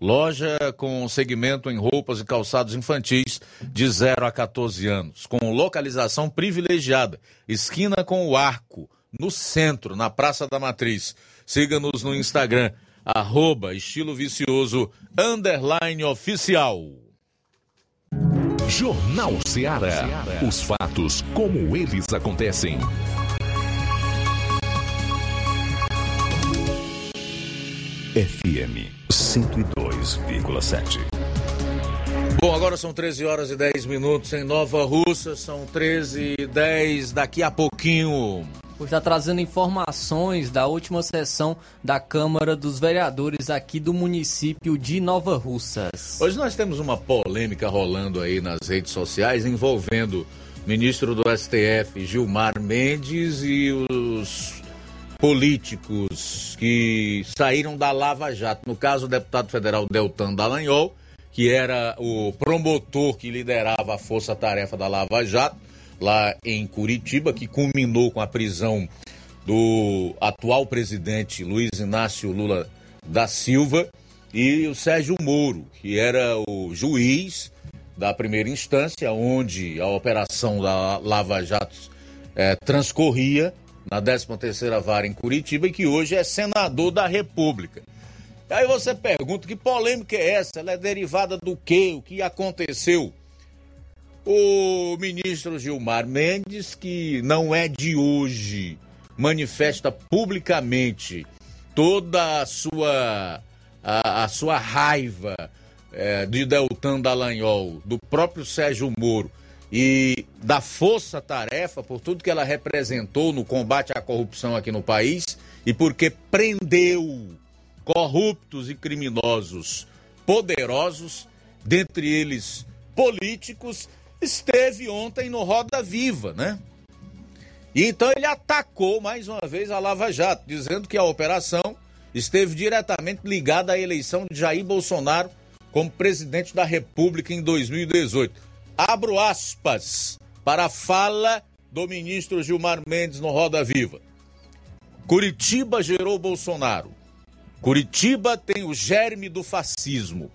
Loja com segmento em roupas e calçados infantis de 0 a 14 anos, com localização privilegiada, esquina com o arco, no centro, na Praça da Matriz. Siga-nos no Instagram, arroba estilo vicioso, underline oficial. Jornal Ceará. Os fatos como eles acontecem. FM 102,7. Bom, agora são 13 horas e 10 minutos em Nova Russa, são 13 e 10 daqui a pouquinho. Vou estar trazendo informações da última sessão da Câmara dos Vereadores aqui do município de Nova Russas. Hoje nós temos uma polêmica rolando aí nas redes sociais envolvendo o ministro do STF, Gilmar Mendes, e os políticos que saíram da Lava Jato. No caso, o deputado federal Deltan Dallagnol, que era o promotor que liderava a força-tarefa da Lava Jato, lá em Curitiba, que culminou com a prisão do atual presidente Luiz Inácio Lula da Silva, e o Sérgio Moro, que era o juiz da primeira instância, onde a operação da Lava Jato eh, transcorria na 13ª Vara em Curitiba e que hoje é senador da República. Aí você pergunta que polêmica é essa? Ela é derivada do quê? O que aconteceu? O ministro Gilmar Mendes, que não é de hoje, manifesta publicamente toda a sua, a, a sua raiva é, de Deltan Dallagnol, do próprio Sérgio Moro e da força-tarefa por tudo que ela representou no combate à corrupção aqui no país e porque prendeu corruptos e criminosos poderosos, dentre eles políticos, esteve ontem no Roda Viva, né? E então ele atacou mais uma vez a Lava Jato, dizendo que a operação esteve diretamente ligada à eleição de Jair Bolsonaro como presidente da República em 2018. Abro aspas para a fala do ministro Gilmar Mendes no Roda Viva. Curitiba gerou Bolsonaro. Curitiba tem o germe do fascismo.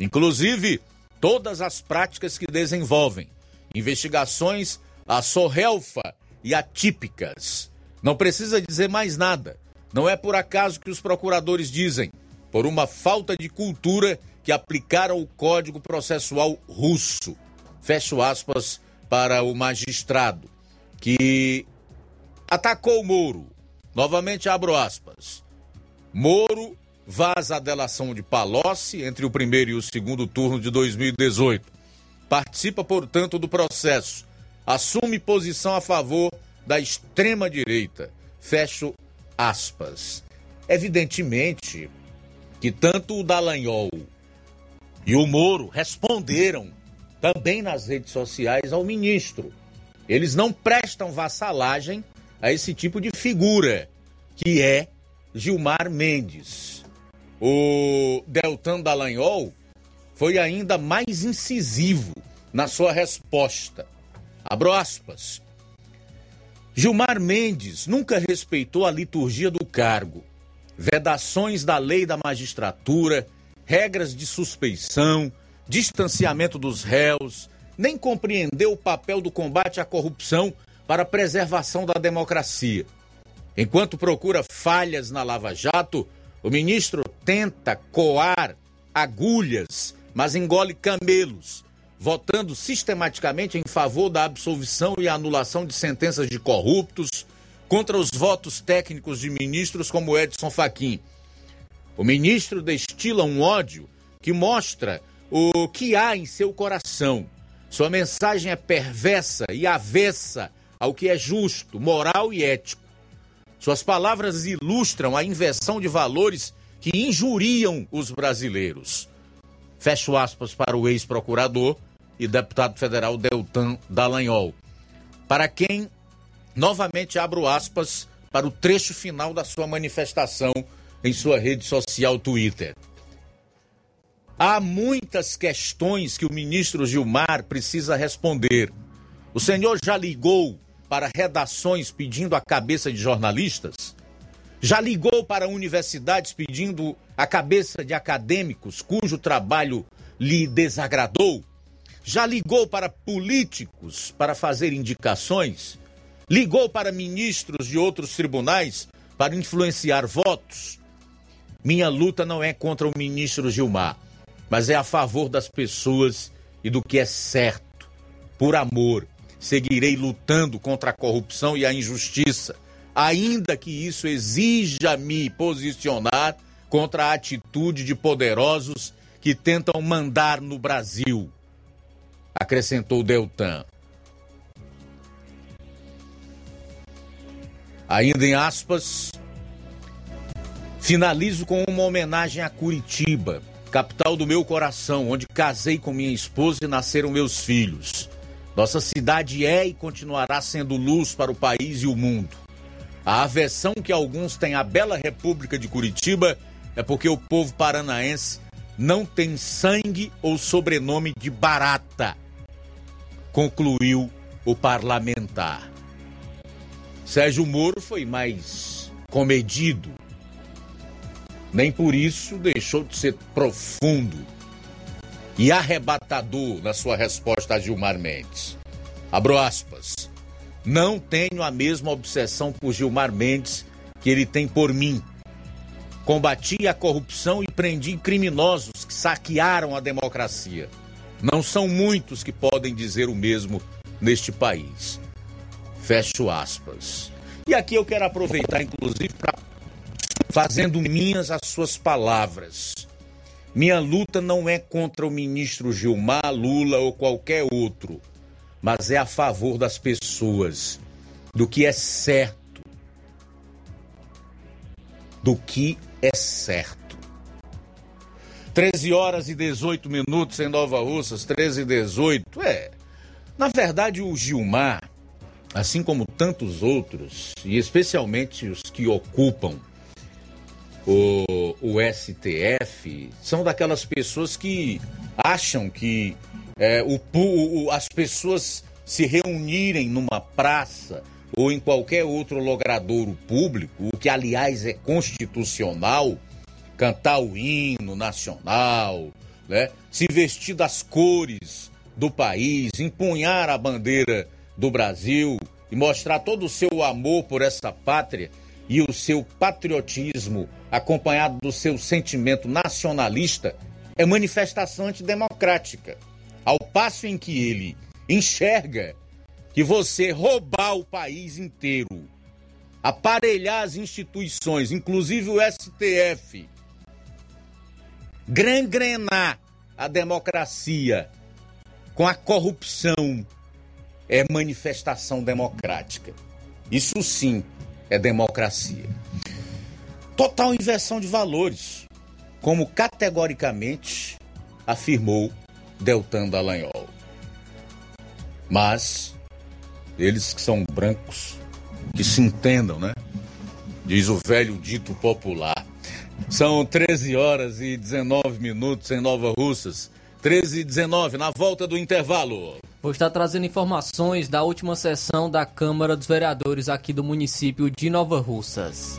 Inclusive, todas as práticas que desenvolvem. Investigações a sorrelfa e atípicas. Não precisa dizer mais nada. Não é por acaso que os procuradores dizem, por uma falta de cultura que aplicaram o Código Processual Russo. Fecho aspas para o magistrado que atacou Moro. Novamente abro aspas. Moro vaza a delação de Palocci entre o primeiro e o segundo turno de 2018. Participa, portanto, do processo. Assume posição a favor da extrema-direita. Fecho aspas. Evidentemente que tanto o Dallagnol e o Moro responderam também nas redes sociais ao ministro. Eles não prestam vassalagem a esse tipo de figura, que é Gilmar Mendes. O Deltan Dallagnol foi ainda mais incisivo na sua resposta. Abro aspas. Gilmar Mendes nunca respeitou a liturgia do cargo, vedações da lei da magistratura, regras de suspeição, distanciamento dos réus, nem compreendeu o papel do combate à corrupção para a preservação da democracia. Enquanto procura falhas na Lava Jato, o ministro tenta coar agulhas, mas engole camelos, votando sistematicamente em favor da absolvição e anulação de sentenças de corruptos contra os votos técnicos de ministros como Edson Fachin. O ministro destila um ódio que mostra o que há em seu coração. Sua mensagem é perversa e avessa ao que é justo, moral e ético. Suas palavras ilustram a inversão de valores que injuriam os brasileiros. Fecho aspas para o ex-procurador e deputado federal Deltan Dallagnol. Para quem, novamente abro aspas para o trecho final da sua manifestação em sua rede social Twitter. Há muitas questões que o ministro Gilmar precisa responder. O senhor já ligou para redações pedindo a cabeça de jornalistas? Já ligou para universidades pedindo a cabeça de acadêmicos cujo trabalho lhe desagradou? Já ligou para políticos para fazer indicações? Ligou para ministros de outros tribunais para influenciar votos? Minha luta não é contra o ministro Gilmar, mas é a favor das pessoas e do que é certo. Por amor, seguirei lutando contra a corrupção e a injustiça, ainda que isso exija me posicionar contra a atitude de poderosos que tentam mandar no Brasil. Acrescentou Deltan. Ainda em aspas, Finalizo com uma homenagem a Curitiba, capital do meu coração, onde casei com minha esposa e nasceram meus filhos. Nossa cidade é e continuará sendo luz para o país e o mundo. A aversão que alguns têm à bela República de Curitiba é porque o povo paranaense não tem sangue ou sobrenome de barata, concluiu o parlamentar. Sérgio Moro foi mais comedido nem por isso deixou de ser profundo e arrebatador na sua resposta a Gilmar Mendes. Abro aspas. Não tenho a mesma obsessão por Gilmar Mendes que ele tem por mim. Combati a corrupção e prendi criminosos que saquearam a democracia. Não são muitos que podem dizer o mesmo neste país. Fecho aspas. E aqui eu quero aproveitar, inclusive, para fazendo minhas as suas palavras. Minha luta não é contra o ministro Gilmar, Lula ou qualquer outro, mas é a favor das pessoas, do que é certo. Do que é certo. 13 horas e 18 minutos em Nova Russas, 13 e 18. É. Na verdade, o Gilmar, assim como tantos outros, e especialmente os que ocupam o, o STF, são daquelas pessoas que acham que é, o, o, as pessoas se reunirem numa praça ou em qualquer outro logradouro público, o que aliás é constitucional, cantar o hino nacional, né? se vestir das cores do país, empunhar a bandeira do Brasil e mostrar todo o seu amor por essa pátria e o seu patriotismo, acompanhado do seu sentimento nacionalista, é manifestação antidemocrática. Ao passo em que ele enxerga que você roubar o país inteiro, aparelhar as instituições, inclusive o STF, gangrenar a democracia com a corrupção, é manifestação democrática. Isso sim é democracia. Total inversão de valores, como categoricamente afirmou Deltan Dallagnol. Mas eles que são brancos, que se entendam, né? Diz o velho dito popular. São 13 horas e 19 minutos em Nova Russas. 13 e 19, na volta do intervalo. Vou estar trazendo informações da última sessão da Câmara dos Vereadores aqui do município de Nova Russas.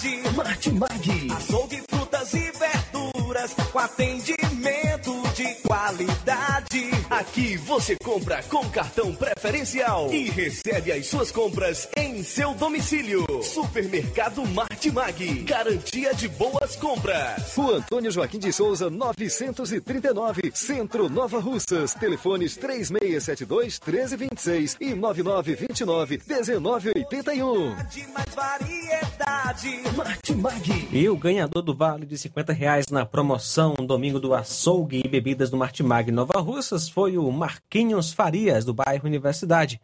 variedade. Martimag. Açougue, frutas e verduras. Com atendimento de qualidade. Aqui você compra com cartão preferencial e recebe as suas compras em seu domicílio. Supermercado Martimag. Garantia de boas compras. Rua Antônio Joaquim de Souza, 939, Centro Nova Russas. Telefones 3672 1326 e 9929 1981. Mais variedade. Martimag. E o ganhador do vale de 50 reais na promoção Domingo do Açougue e Bebidas do Martimag Nova Russas foi o Marquinhos Farias, do bairro Universidade.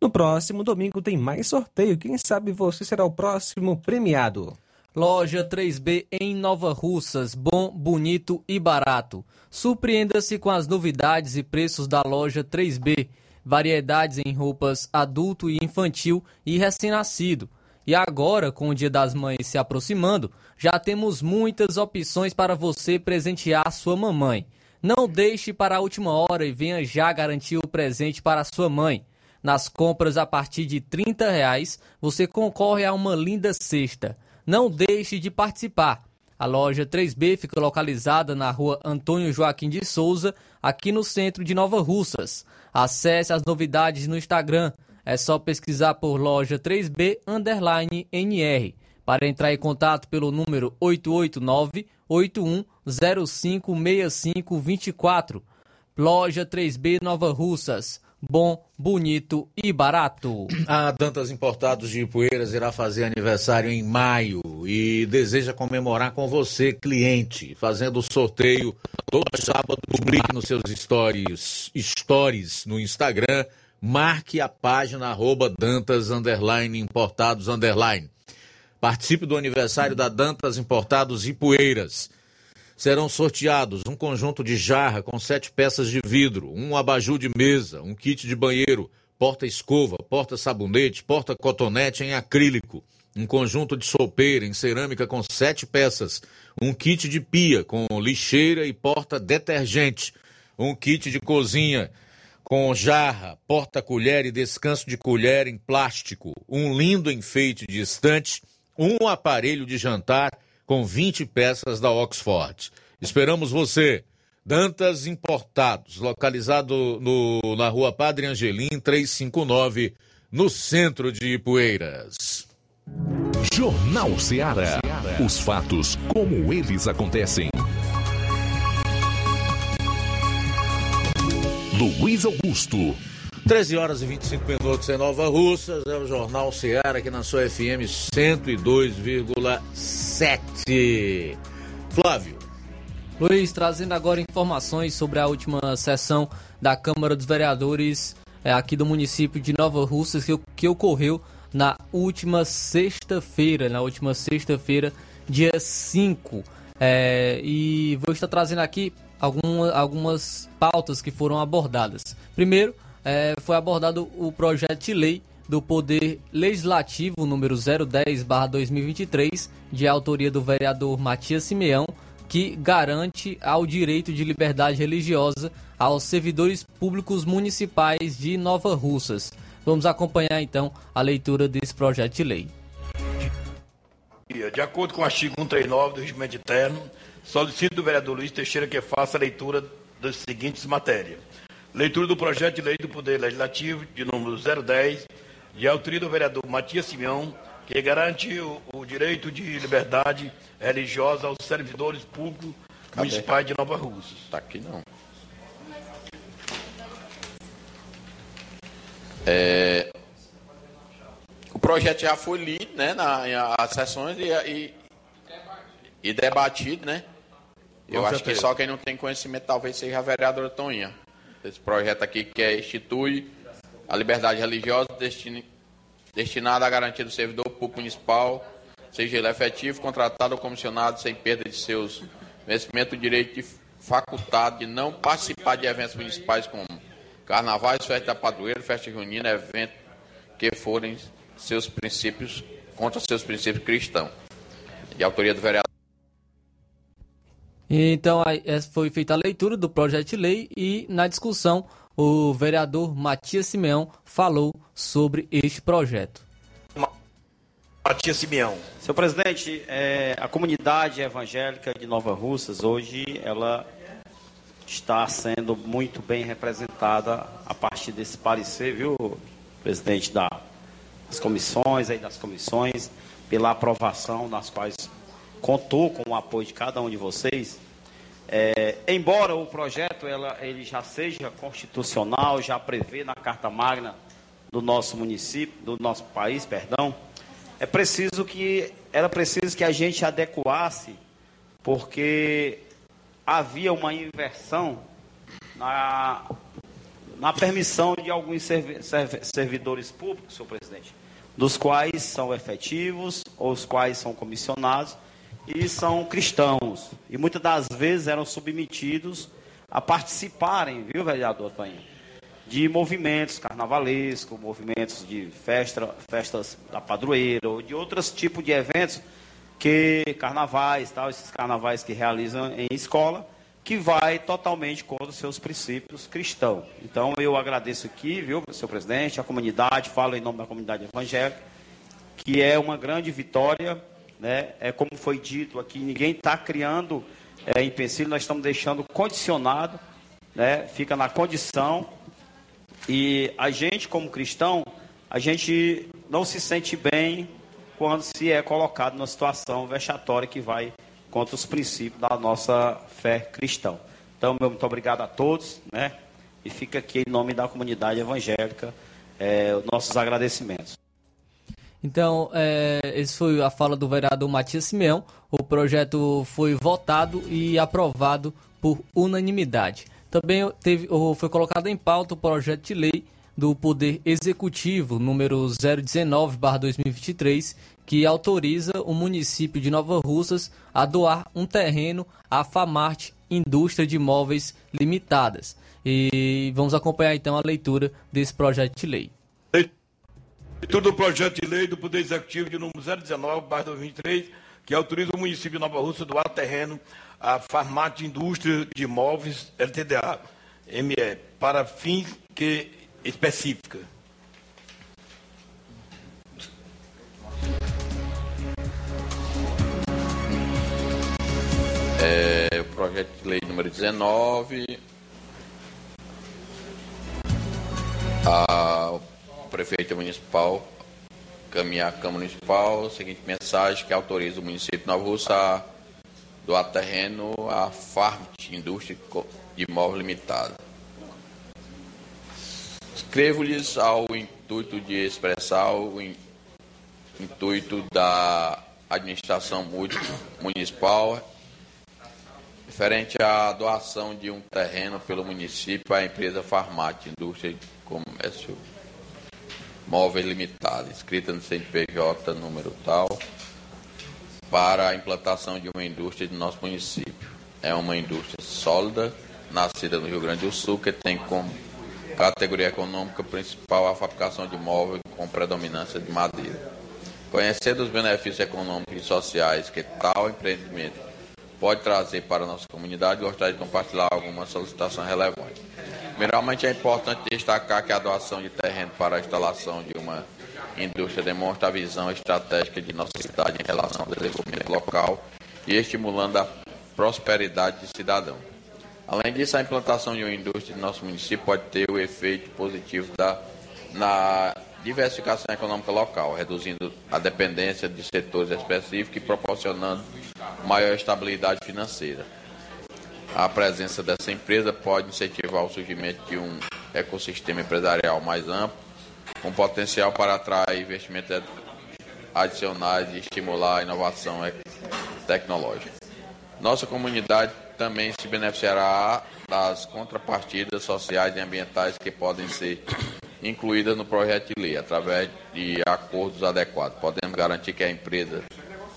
No próximo domingo tem mais sorteio. Quem sabe você será o próximo premiado. Loja 3B em Nova Russas, bom, bonito e barato. Surpreenda-se com as novidades e preços da loja 3B. Variedades em roupas adulto e infantil e recém-nascido. E agora, com o Dia das Mães se aproximando, já temos muitas opções para você presentear sua mamãe. Não deixe para a última hora e venha já garantir o presente para sua mãe. Nas compras a partir de 30 reais, você concorre a uma linda cesta. Não deixe de participar. A loja 3B fica localizada na rua Antônio Joaquim de Souza, aqui no centro de Nova Russas. Acesse as novidades no Instagram. É só pesquisar por loja 3B underline NR. Para entrar em contato pelo número 889 81056524. Loja 3B Nova Russas. Bom, bonito e barato. A Dantas Importados de Ipueiras irá fazer aniversário em maio e deseja comemorar com você, cliente, fazendo o sorteio todo sábado. Publique nos seus stories, stories no Instagram, marque a página arroba Dantas underline, Importados underline. Participe do aniversário da Dantas Importados Ipueiras serão sorteados um conjunto de jarra com sete peças de vidro, um abajur de mesa, um kit de banheiro, porta-escova, porta-sabonete, porta-cotonete em acrílico, um conjunto de sopeira em cerâmica com sete peças, um kit de pia com lixeira e porta-detergente, um kit de cozinha com jarra, porta-colher e descanso de colher em plástico, um lindo enfeite de estante, um aparelho de jantar com 20 peças da Oxford. Esperamos você. Dantas Importados, localizado no, na rua Padre Angelim, 359, no centro de Ipueiras. Jornal Ceará. Os fatos como eles acontecem. Luiz Augusto. 13 horas e 25 minutos em Nova Russas, é o Jornal Ceará aqui na sua FM 102,7. Flávio. Luiz, trazendo agora informações sobre a última sessão da Câmara dos Vereadores é, aqui do município de Nova Russas, que, que ocorreu na última sexta-feira, na última sexta-feira, dia 5. É, e vou estar trazendo aqui alguma, algumas pautas que foram abordadas. Primeiro, é, foi abordado o projeto de lei do Poder Legislativo número 010/2023, de autoria do vereador Matias Simeão, que garante ao direito de liberdade religiosa aos servidores públicos municipais de Nova Russas. Vamos acompanhar então a leitura desse projeto de lei. De acordo com o artigo 139 do regimento interno, solicito do vereador Luiz Teixeira que faça a leitura das seguintes matérias. Leitura do projeto de lei do Poder Legislativo, de número 010, de autoria do vereador Matias Simeão, que garante o, o direito de liberdade religiosa aos servidores públicos Cadê? municipais de Nova Rússia. Está aqui não. É, o projeto já foi lido né, nas sessões e, e, e debatido, né? Eu acho que só quem não tem conhecimento talvez seja a vereadora Toninha. Esse projeto aqui que é, institui a liberdade religiosa destin, destinada à garantia do servidor público municipal, seja ele efetivo, contratado ou comissionado, sem perda de seus vencimentos, o direito de facultado de não participar de eventos municipais como carnavais, festa padroeira, festa junina, eventos que forem seus princípios contra seus princípios cristãos. De autoria do vereador então, foi feita a leitura do projeto de lei e, na discussão, o vereador Matias Simeão falou sobre este projeto. Matias Simeão. Senhor presidente, é, a comunidade evangélica de Nova Russas, hoje, ela está sendo muito bem representada a partir desse parecer, viu, presidente das comissões, aí das comissões, pela aprovação, nas quais contou com o apoio de cada um de vocês. É, embora o projeto ela, ele já seja constitucional, já prevê na Carta Magna do nosso município, do nosso país, perdão, é preciso que era preciso que a gente adequasse, porque havia uma inversão na, na permissão de alguns servidores públicos, senhor presidente, dos quais são efetivos, ou os quais são comissionados, e são cristãos. E muitas das vezes eram submetidos a participarem, viu, vereador Toinho, de movimentos carnavalescos, movimentos de festa, festas da padroeira, ou de outros tipos de eventos que carnavais, tal, esses carnavais que realizam em escola, que vai totalmente contra os seus princípios cristãos. Então eu agradeço aqui, viu, senhor presidente, a comunidade, falo em nome da comunidade evangélica, que é uma grande vitória né? É como foi dito aqui, ninguém está criando é, empecilho, nós estamos deixando condicionado, né? Fica na condição e a gente como cristão, a gente não se sente bem quando se é colocado numa situação vexatória que vai contra os princípios da nossa fé cristã. Então, meu muito obrigado a todos, né? E fica aqui em nome da comunidade evangélica é, nossos agradecimentos. Então, é, essa foi a fala do vereador Matias Simeão. O projeto foi votado e aprovado por unanimidade. Também teve, foi colocado em pauta o projeto de lei do Poder Executivo, número 019-2023, que autoriza o município de Nova Russas a doar um terreno à Famarte Indústria de Imóveis Limitadas. E vamos acompanhar então a leitura desse projeto de lei. Leitura do projeto de lei do Poder Executivo de número 019, barra 2023, que autoriza o município de Nova Rússia doar terreno à Farmácia Indústria de Imóveis LTDA, ME, para fins que específica. É, o projeto de lei número 19. A prefeito municipal caminhar à Câmara Municipal a seguinte mensagem que autoriza o município de Nova Russa a doar terreno à Farmt, Indústria de Imóvel Limitada. Escrevo-lhes ao intuito de expressar o intuito da administração municipal referente à doação de um terreno pelo município à empresa Farmat, Indústria de Comércio Móvel Limitada, escrita no CNPJ número tal, para a implantação de uma indústria do nosso município. É uma indústria sólida, nascida no Rio Grande do Sul, que tem como categoria econômica principal a fabricação de móveis com predominância de madeira. Conhecendo os benefícios econômicos e sociais que tal empreendimento pode trazer para a nossa comunidade, gostaria de compartilhar alguma solicitação relevante. Primeiramente, é importante destacar que a doação de terreno para a instalação de uma indústria demonstra a visão estratégica de nossa cidade em relação ao desenvolvimento local e estimulando a prosperidade de cidadão. Além disso, a implantação de uma indústria de nosso município pode ter o efeito positivo da, na diversificação econômica local, reduzindo a dependência de setores específicos e proporcionando maior estabilidade financeira. A presença dessa empresa pode incentivar o surgimento de um ecossistema empresarial mais amplo, com potencial para atrair investimentos adicionais e estimular a inovação tecnológica. Nossa comunidade também se beneficiará das contrapartidas sociais e ambientais que podem ser incluídas no projeto de lei, através de acordos adequados. Podemos garantir que a empresa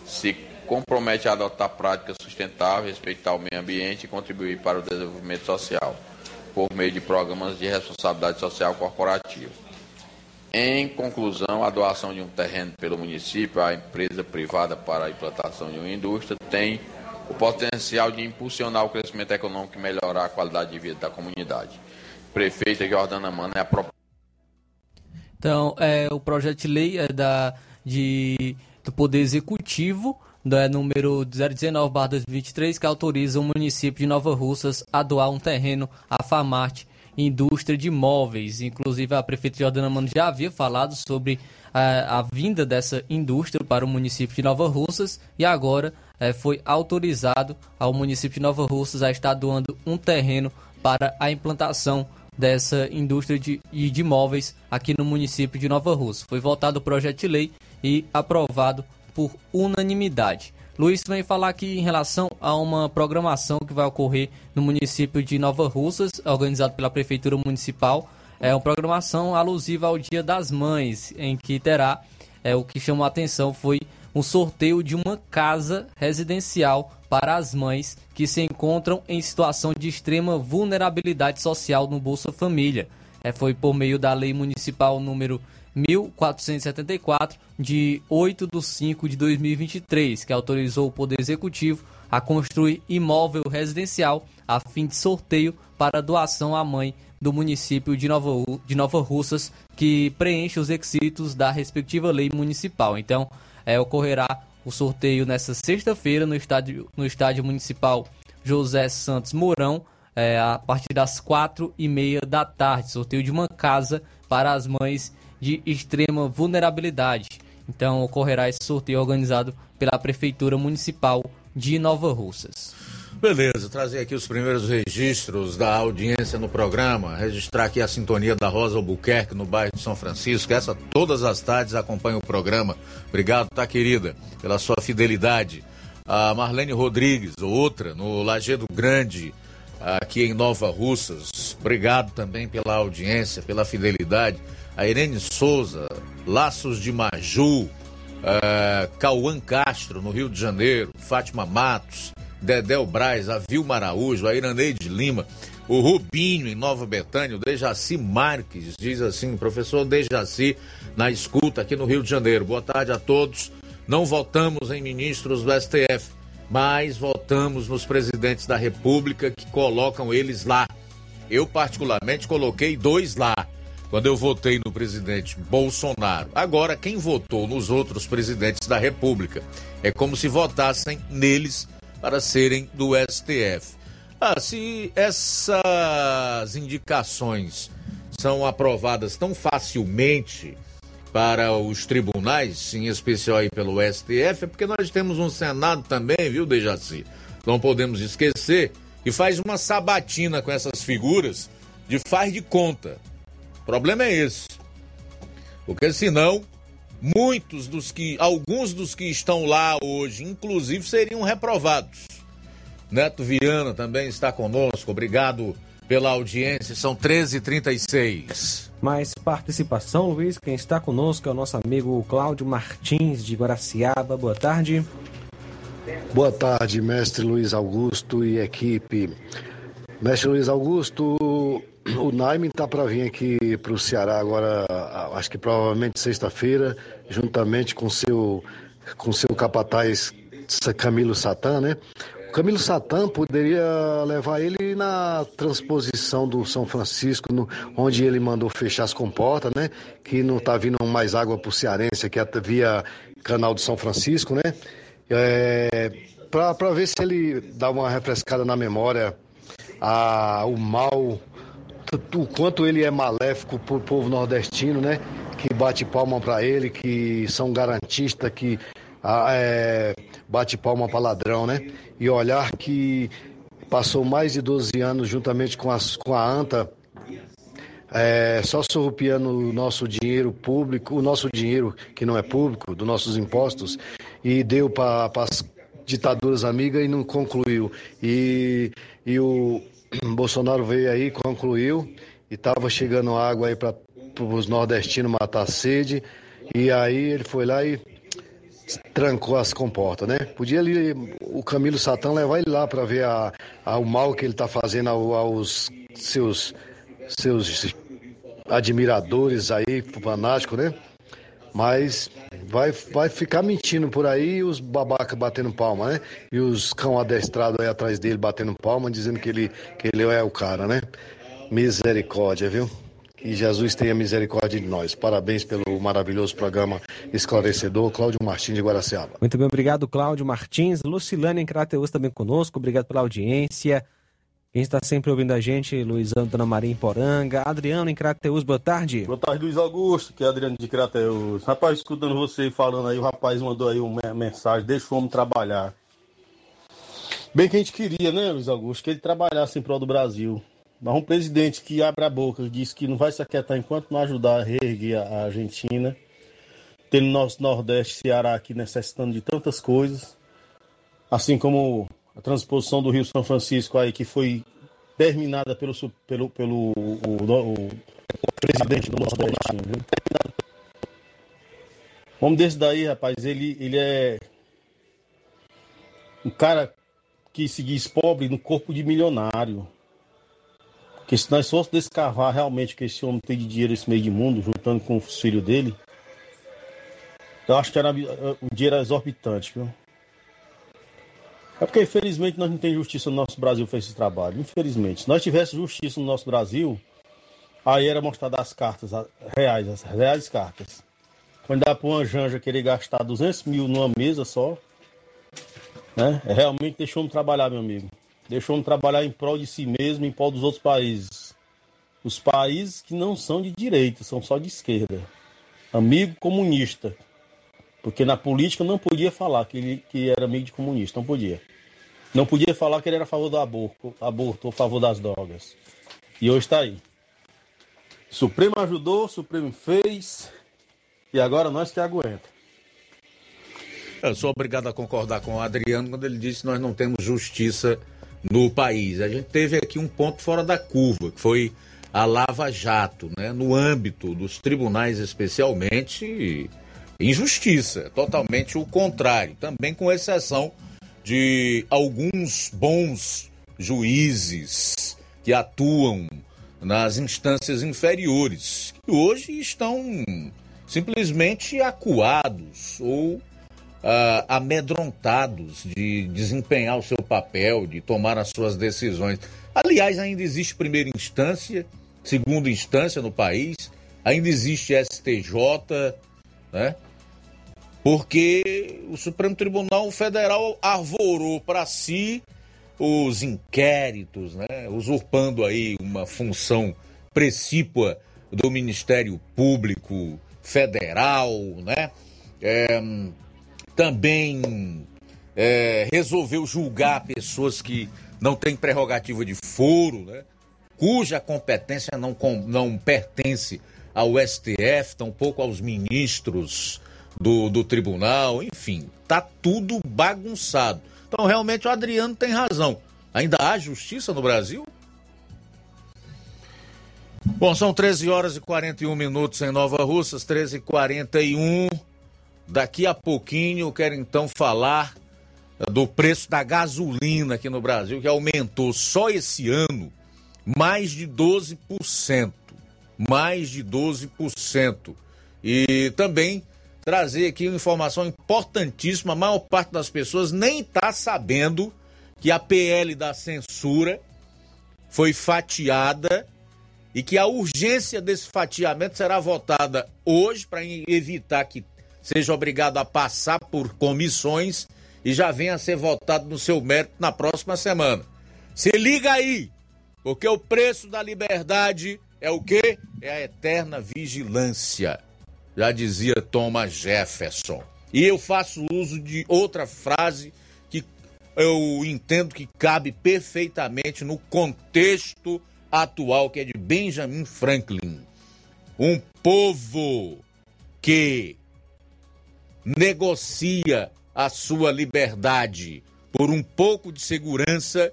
se compromete a adotar práticas sustentáveis, respeitar o meio ambiente e contribuir para o desenvolvimento social, por meio de programas de responsabilidade social corporativa. Em conclusão, a doação de um terreno pelo município à empresa privada para a implantação de uma indústria tem o potencial de impulsionar o crescimento econômico e melhorar a qualidade de vida da comunidade. Prefeita Jordana Mano é a Então, é, o projeto de lei é da, de do Poder Executivo, né, número 019-2023, que autoriza o município de Nova Russas a doar um terreno à Famarte Indústria de Móveis. Inclusive, a prefeita Jordana Mano já havia falado sobre a, a vinda dessa indústria para o município de Nova Russas e agora é, foi autorizado ao município de Nova Russas a estar doando um terreno para a implantação dessa indústria de, de móveis aqui no município de Nova Russa. Foi votado o projeto de lei e aprovado por unanimidade. Luiz vem falar aqui em relação a uma programação que vai ocorrer no município de Nova Russas, organizado pela Prefeitura Municipal. É uma programação alusiva ao Dia das Mães, em que terá, é, o que chamou a atenção foi um sorteio de uma casa residencial para as mães que se encontram em situação de extrema vulnerabilidade social no Bolsa Família. É, foi por meio da Lei Municipal número 1474, de 8 de 5 de 2023, que autorizou o Poder Executivo a construir imóvel residencial a fim de sorteio para doação à mãe do município de Nova, de Nova Russas, que preenche os requisitos da respectiva lei municipal. Então, é, ocorrerá o sorteio nesta sexta-feira no estádio, no estádio municipal José Santos Mourão, é, a partir das quatro e meia da tarde. Sorteio de uma casa para as mães de extrema vulnerabilidade. Então ocorrerá esse sorteio organizado pela Prefeitura Municipal de Nova Russas. Beleza, trazer aqui os primeiros registros da audiência no programa, registrar aqui a sintonia da Rosa Albuquerque no bairro de São Francisco, essa todas as tardes acompanha o programa. Obrigado, tá querida, pela sua fidelidade. A Marlene Rodrigues, outra, no Lagedo Grande, aqui em Nova Russas. Obrigado também pela audiência, pela fidelidade a Irene Souza, Laços de Maju, uh, Cauã Castro, no Rio de Janeiro, Fátima Matos, Dedéu Braz, a Vilma Araújo, a Iraneide Lima, o Rubinho em Nova Betânia, o Dejaci Marques, diz assim, professor Dejaci, na escuta aqui no Rio de Janeiro. Boa tarde a todos. Não votamos em ministros do STF, mas votamos nos presidentes da República que colocam eles lá. Eu, particularmente, coloquei dois lá quando eu votei no presidente Bolsonaro. Agora, quem votou nos outros presidentes da República é como se votassem neles para serem do STF. Ah, se essas indicações são aprovadas tão facilmente para os tribunais, em especial aí pelo STF, é porque nós temos um Senado também, viu, Dejaci? Não podemos esquecer que faz uma sabatina com essas figuras de faz de conta. O problema é esse. Porque senão, muitos dos que, alguns dos que estão lá hoje, inclusive, seriam reprovados. Neto Viana também está conosco. Obrigado pela audiência. São 13h36. Mais participação, Luiz. Quem está conosco é o nosso amigo Cláudio Martins, de Guaraciaba. Boa tarde. Boa tarde, mestre Luiz Augusto e equipe. Mestre Luiz Augusto, o Naime está para vir aqui para o Ceará agora, acho que provavelmente sexta-feira, juntamente com seu com seu capataz Camilo Satã, né? O Camilo Satã poderia levar ele na transposição do São Francisco, no, onde ele mandou fechar as comportas, né? Que não está vindo mais água para o cearense, que é via canal do São Francisco, né? É, para ver se ele dá uma refrescada na memória a, o mal o quanto ele é maléfico para o povo nordestino, né? Que bate palma para ele, que são garantistas, que ah, é, bate palma para ladrão, né? E olhar que passou mais de 12 anos juntamente com, as, com a ANTA, é, só surrupiando o nosso dinheiro público, o nosso dinheiro que não é público, dos nossos impostos, e deu para as ditaduras amigas e não concluiu. E, e o, Bolsonaro veio aí, concluiu, e estava chegando água aí para os nordestinos matar sede. E aí ele foi lá e trancou as comportas, né? Podia ali o Camilo Satã levar ele lá para ver a, a, o mal que ele está fazendo aos seus, seus admiradores aí, fanáticos, né? Mas vai, vai ficar mentindo por aí os babacas batendo palma, né? E os cão adestrados aí atrás dele batendo palma, dizendo que ele, que ele é o cara, né? Misericórdia, viu? Que Jesus tenha misericórdia de nós. Parabéns pelo maravilhoso programa esclarecedor. Cláudio Martins de Guaraciaba. Muito bem, obrigado, Cláudio Martins. Lucilane em Crateus também conosco. Obrigado pela audiência. Quem está sempre ouvindo a gente, Luizão, Dona Maria em Poranga. Adriano em Crateus, boa tarde. Boa tarde, Luiz Augusto, que é Adriano de Crateus. Rapaz, escutando você falando aí, o rapaz mandou aí uma mensagem, deixa o homem trabalhar. Bem que a gente queria, né, Luiz Augusto, que ele trabalhasse em prol do Brasil. Mas um presidente que abre a boca, diz que não vai se aquietar enquanto não ajudar a reerguer a Argentina, tendo nosso Nordeste, Ceará aqui necessitando de tantas coisas, assim como a transposição do Rio São Francisco aí, que foi terminada pelo, pelo, pelo o, o, o presidente do Nordeste. Homem desse daí, rapaz, ele, ele é um cara que se diz pobre no corpo de milionário. Porque se nós fôssemos descavar realmente o que esse homem tem de dinheiro nesse meio de mundo, juntando com os filhos dele, eu acho que era, o dinheiro era exorbitante, viu? É porque, infelizmente, nós não temos justiça no nosso Brasil para esse trabalho. Infelizmente. Se nós tivéssemos justiça no nosso Brasil, aí era mostrada as cartas reais, as reais cartas. Quando dá para uma janja querer gastar 200 mil numa mesa só, né? É realmente deixou-me trabalhar, meu amigo. Deixou-me trabalhar em prol de si mesmo, em prol dos outros países. Os países que não são de direita, são só de esquerda. Amigo comunista. Porque na política não podia falar que ele que era amigo de comunista, não podia. Não podia falar que ele era a favor do aborto, aborto ou a favor das drogas. E hoje está aí. Supremo ajudou, Supremo fez, e agora nós que aguenta. Eu sou obrigado a concordar com o Adriano quando ele disse que nós não temos justiça no país. A gente teve aqui um ponto fora da curva, que foi a Lava Jato, né? no âmbito dos tribunais especialmente, injustiça, totalmente o contrário, também com exceção de alguns bons juízes que atuam nas instâncias inferiores, que hoje estão simplesmente acuados ou Uh, amedrontados de desempenhar o seu papel, de tomar as suas decisões. Aliás, ainda existe primeira instância, segunda instância no país, ainda existe STJ, né? Porque o Supremo Tribunal Federal arvorou para si os inquéritos, né? Usurpando aí uma função precípua do Ministério Público Federal, né? É, também é, resolveu julgar pessoas que não têm prerrogativa de foro, né? cuja competência não, não pertence ao STF, tampouco aos ministros do, do tribunal, enfim, tá tudo bagunçado. Então, realmente, o Adriano tem razão. Ainda há justiça no Brasil? Bom, são 13 horas e 41 minutos em Nova Russas, 13 e 41 Daqui a pouquinho eu quero então falar do preço da gasolina aqui no Brasil, que aumentou só esse ano mais de 12%. Mais de 12%. E também trazer aqui uma informação importantíssima: a maior parte das pessoas nem está sabendo que a PL da censura foi fatiada e que a urgência desse fatiamento será votada hoje para evitar que seja obrigado a passar por comissões e já venha a ser votado no seu mérito na próxima semana. Se liga aí, porque o preço da liberdade é o quê? É a eterna vigilância. Já dizia Thomas Jefferson. E eu faço uso de outra frase que eu entendo que cabe perfeitamente no contexto atual, que é de Benjamin Franklin. Um povo que negocia a sua liberdade por um pouco de segurança,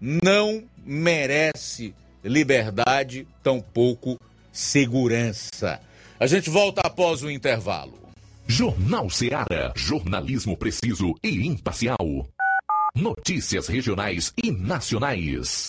não merece liberdade, tampouco segurança. A gente volta após o intervalo. Jornal Seara. Jornalismo preciso e imparcial. Notícias regionais e nacionais.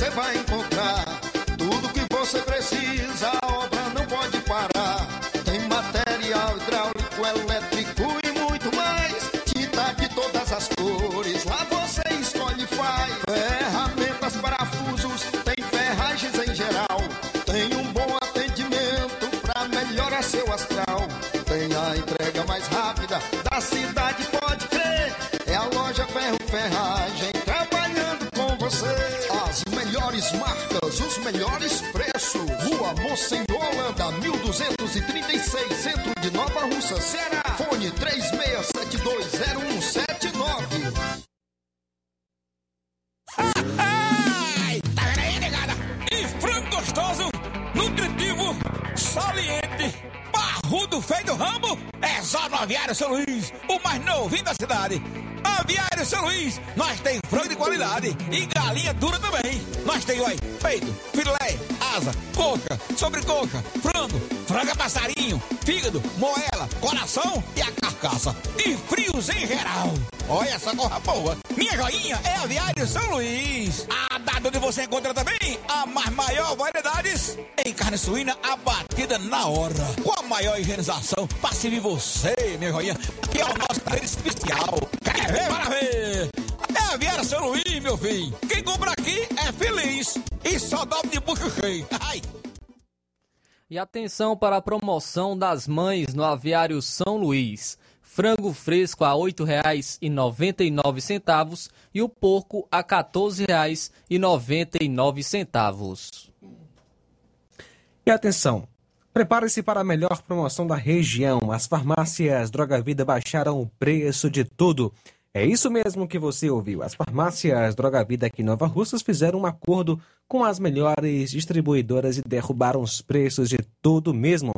Lá você vai encontrar 1236, centro de Nova Russa, Ceará. Fone 36720179. Ai, tá vendo aí, negada? E frango gostoso, nutritivo, saliente, barrudo feio do ramo, é só no Aviário São Luís, o mais novinho da cidade. Aviário São Luís, nós tem frango de qualidade e galinha dura também. Nós tem, oi, peito, filé, asa, coxa, sobrecoxa, frango, franga passarinho, fígado, moela, coração e a carcaça. E frios em geral. Olha essa corra boa. Minha joinha é Aviário São Luís. A data onde você encontra também a mais maior variedades em carne suína abatida na hora. Com a maior higienização para você, minha joinha, que é o nosso carreiro especial. Quer ver? Para ver! É Aviário São Luís, meu filho. Quem compra aqui é feliz. E só dobra de bucho cheio. Ai! E atenção para a promoção das mães no Aviário São Luís. Frango fresco a R$ 8,99 e o porco a R$ 14,99. E atenção, prepare-se para a melhor promoção da região. As farmácias Droga Vida baixaram o preço de tudo. É isso mesmo que você ouviu. As farmácias Droga Vida aqui em Nova Russas fizeram um acordo com as melhores distribuidoras e derrubaram os preços de tudo mesmo.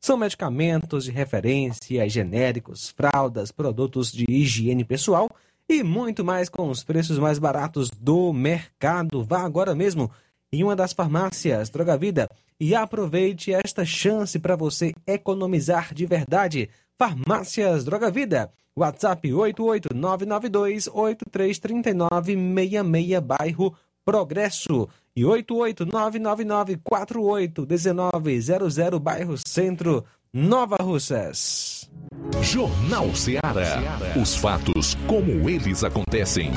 São medicamentos de referência, genéricos, fraldas, produtos de higiene pessoal e muito mais com os preços mais baratos do mercado. Vá agora mesmo em uma das farmácias Droga Vida e aproveite esta chance para você economizar de verdade. Farmácias Droga Vida. WhatsApp 88992833966, bairro Progresso. E 88999481900, bairro Centro, Nova Russas. Jornal Ceará. Os fatos como eles acontecem.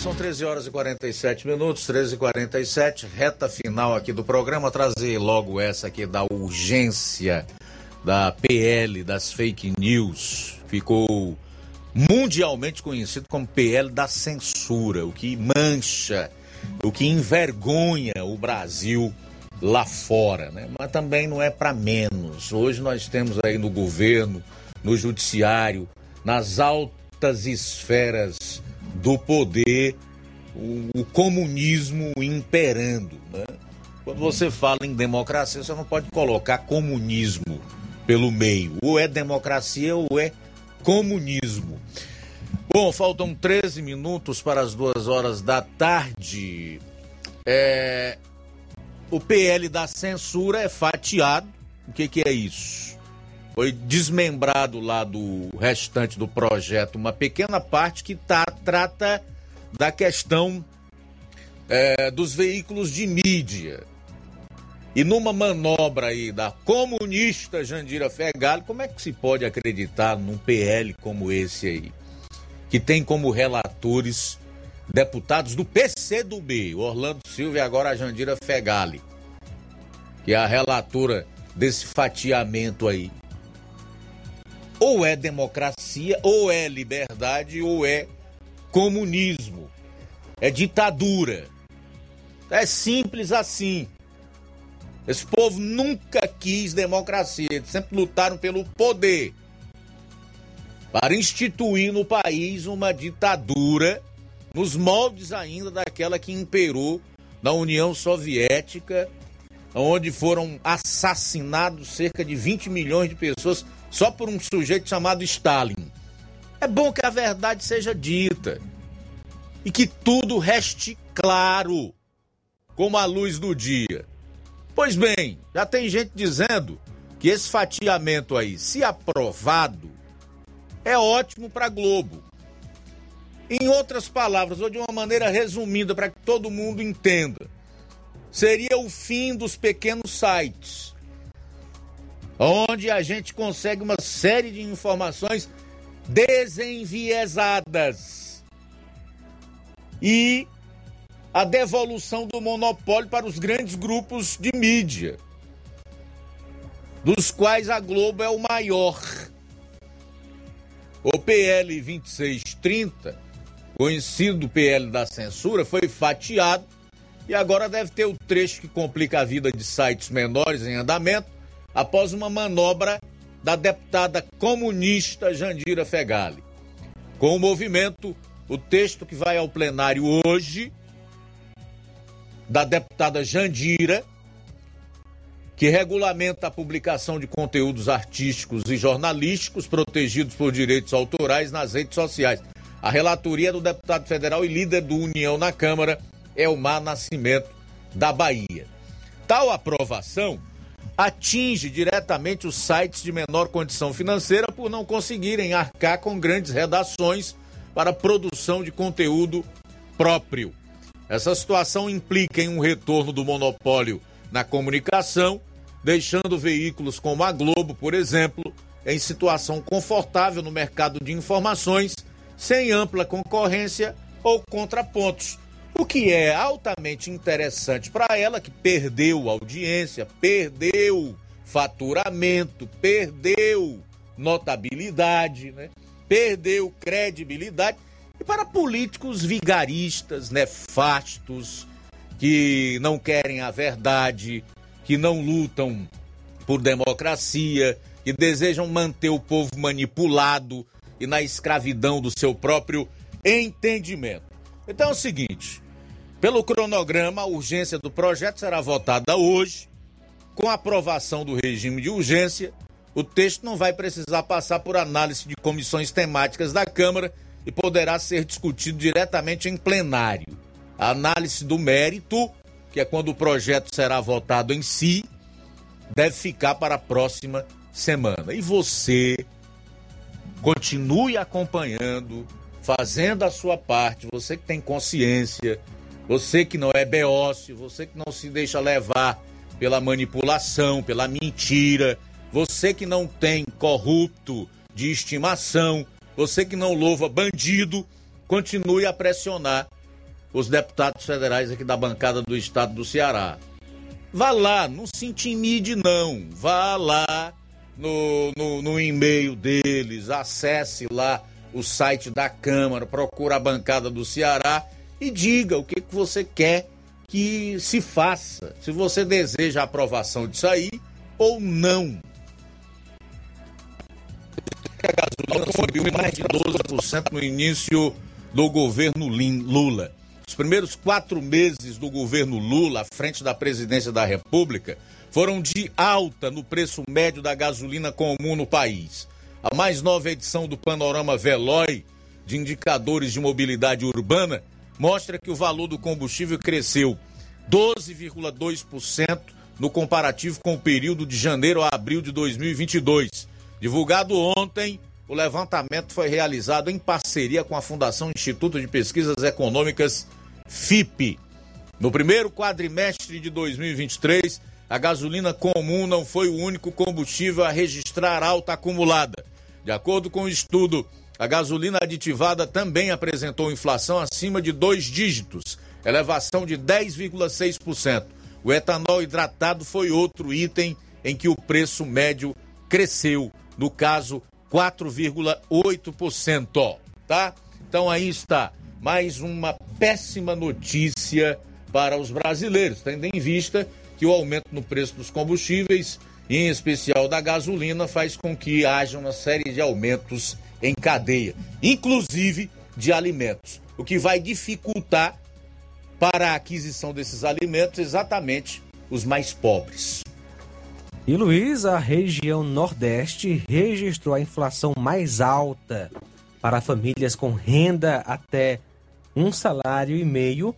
São 13 horas e 47 minutos, 13 e 47 reta final aqui do programa. Trazer logo essa aqui da urgência da PL, das fake news. Ficou mundialmente conhecido como PL da censura, o que mancha, o que envergonha o Brasil lá fora, né? Mas também não é para menos. Hoje nós temos aí no governo, no judiciário, nas altas esferas do poder, o, o comunismo imperando, né? Quando você fala em democracia, você não pode colocar comunismo pelo meio. Ou é democracia ou é comunismo. Bom, faltam 13 minutos para as duas horas da tarde. É... O PL da censura é fatiado. O que, que é isso? Foi desmembrado lá do restante do projeto uma pequena parte que tá, trata da questão é, dos veículos de mídia. E numa manobra aí da comunista Jandira Fegali, como é que se pode acreditar num PL como esse aí? Que tem como relatores deputados do PCdoB, Orlando Silva e agora a Jandira Fegali, que é a relatora desse fatiamento aí. Ou é democracia, ou é liberdade, ou é comunismo. É ditadura. É simples assim. Esse povo nunca quis democracia, eles sempre lutaram pelo poder para instituir no país uma ditadura nos moldes ainda daquela que imperou na União Soviética, onde foram assassinados cerca de 20 milhões de pessoas só por um sujeito chamado Stalin. É bom que a verdade seja dita e que tudo reste claro, como a luz do dia. Pois bem, já tem gente dizendo que esse fatiamento aí, se aprovado, é ótimo para Globo. Em outras palavras, ou de uma maneira resumida para que todo mundo entenda, seria o fim dos pequenos sites, onde a gente consegue uma série de informações desenviesadas e a devolução do monopólio para os grandes grupos de mídia, dos quais a Globo é o maior. O PL 2630, conhecido PL da censura, foi fatiado e agora deve ter o trecho que complica a vida de sites menores em andamento após uma manobra da deputada comunista Jandira Fegali. Com o movimento, o texto que vai ao plenário hoje da deputada Jandira, que regulamenta a publicação de conteúdos artísticos e jornalísticos protegidos por direitos autorais nas redes sociais. A relatoria do deputado federal e líder do União na Câmara, Elmar Nascimento, da Bahia. Tal aprovação atinge diretamente os sites de menor condição financeira por não conseguirem arcar com grandes redações para produção de conteúdo próprio. Essa situação implica em um retorno do monopólio na comunicação, deixando veículos como a Globo, por exemplo, em situação confortável no mercado de informações, sem ampla concorrência ou contrapontos. O que é altamente interessante para ela, que perdeu audiência, perdeu faturamento, perdeu notabilidade, né? perdeu credibilidade e para políticos vigaristas, nefastos, que não querem a verdade, que não lutam por democracia, que desejam manter o povo manipulado e na escravidão do seu próprio entendimento. Então é o seguinte: pelo cronograma, a urgência do projeto será votada hoje. Com a aprovação do regime de urgência, o texto não vai precisar passar por análise de comissões temáticas da Câmara e poderá ser discutido diretamente em plenário. A análise do mérito, que é quando o projeto será votado em si, deve ficar para a próxima semana. E você continue acompanhando, fazendo a sua parte, você que tem consciência, você que não é beócio, você que não se deixa levar pela manipulação, pela mentira, você que não tem corrupto de estimação, você que não louva bandido, continue a pressionar os deputados federais aqui da bancada do estado do Ceará. Vá lá, não se intimide não. Vá lá no, no, no e-mail deles, acesse lá o site da Câmara, procura a bancada do Ceará e diga o que, que você quer que se faça. Se você deseja a aprovação disso aí ou não a gasolina subiu mais de 12% no início do governo Lula. Os primeiros quatro meses do governo Lula à frente da presidência da República foram de alta no preço médio da gasolina comum no país. A mais nova edição do Panorama Veloy de indicadores de mobilidade urbana mostra que o valor do combustível cresceu 12,2% no comparativo com o período de janeiro a abril de 2022. Divulgado ontem, o levantamento foi realizado em parceria com a Fundação Instituto de Pesquisas Econômicas, FIP. No primeiro quadrimestre de 2023, a gasolina comum não foi o único combustível a registrar alta acumulada. De acordo com o estudo, a gasolina aditivada também apresentou inflação acima de dois dígitos, elevação de 10,6%. O etanol hidratado foi outro item em que o preço médio cresceu, no caso, 4,8%, tá? Então aí está mais uma péssima notícia para os brasileiros, tendo em vista que o aumento no preço dos combustíveis, em especial da gasolina, faz com que haja uma série de aumentos em cadeia, inclusive de alimentos, o que vai dificultar para a aquisição desses alimentos exatamente os mais pobres. E Luiz, a região Nordeste registrou a inflação mais alta para famílias com renda até um salário e meio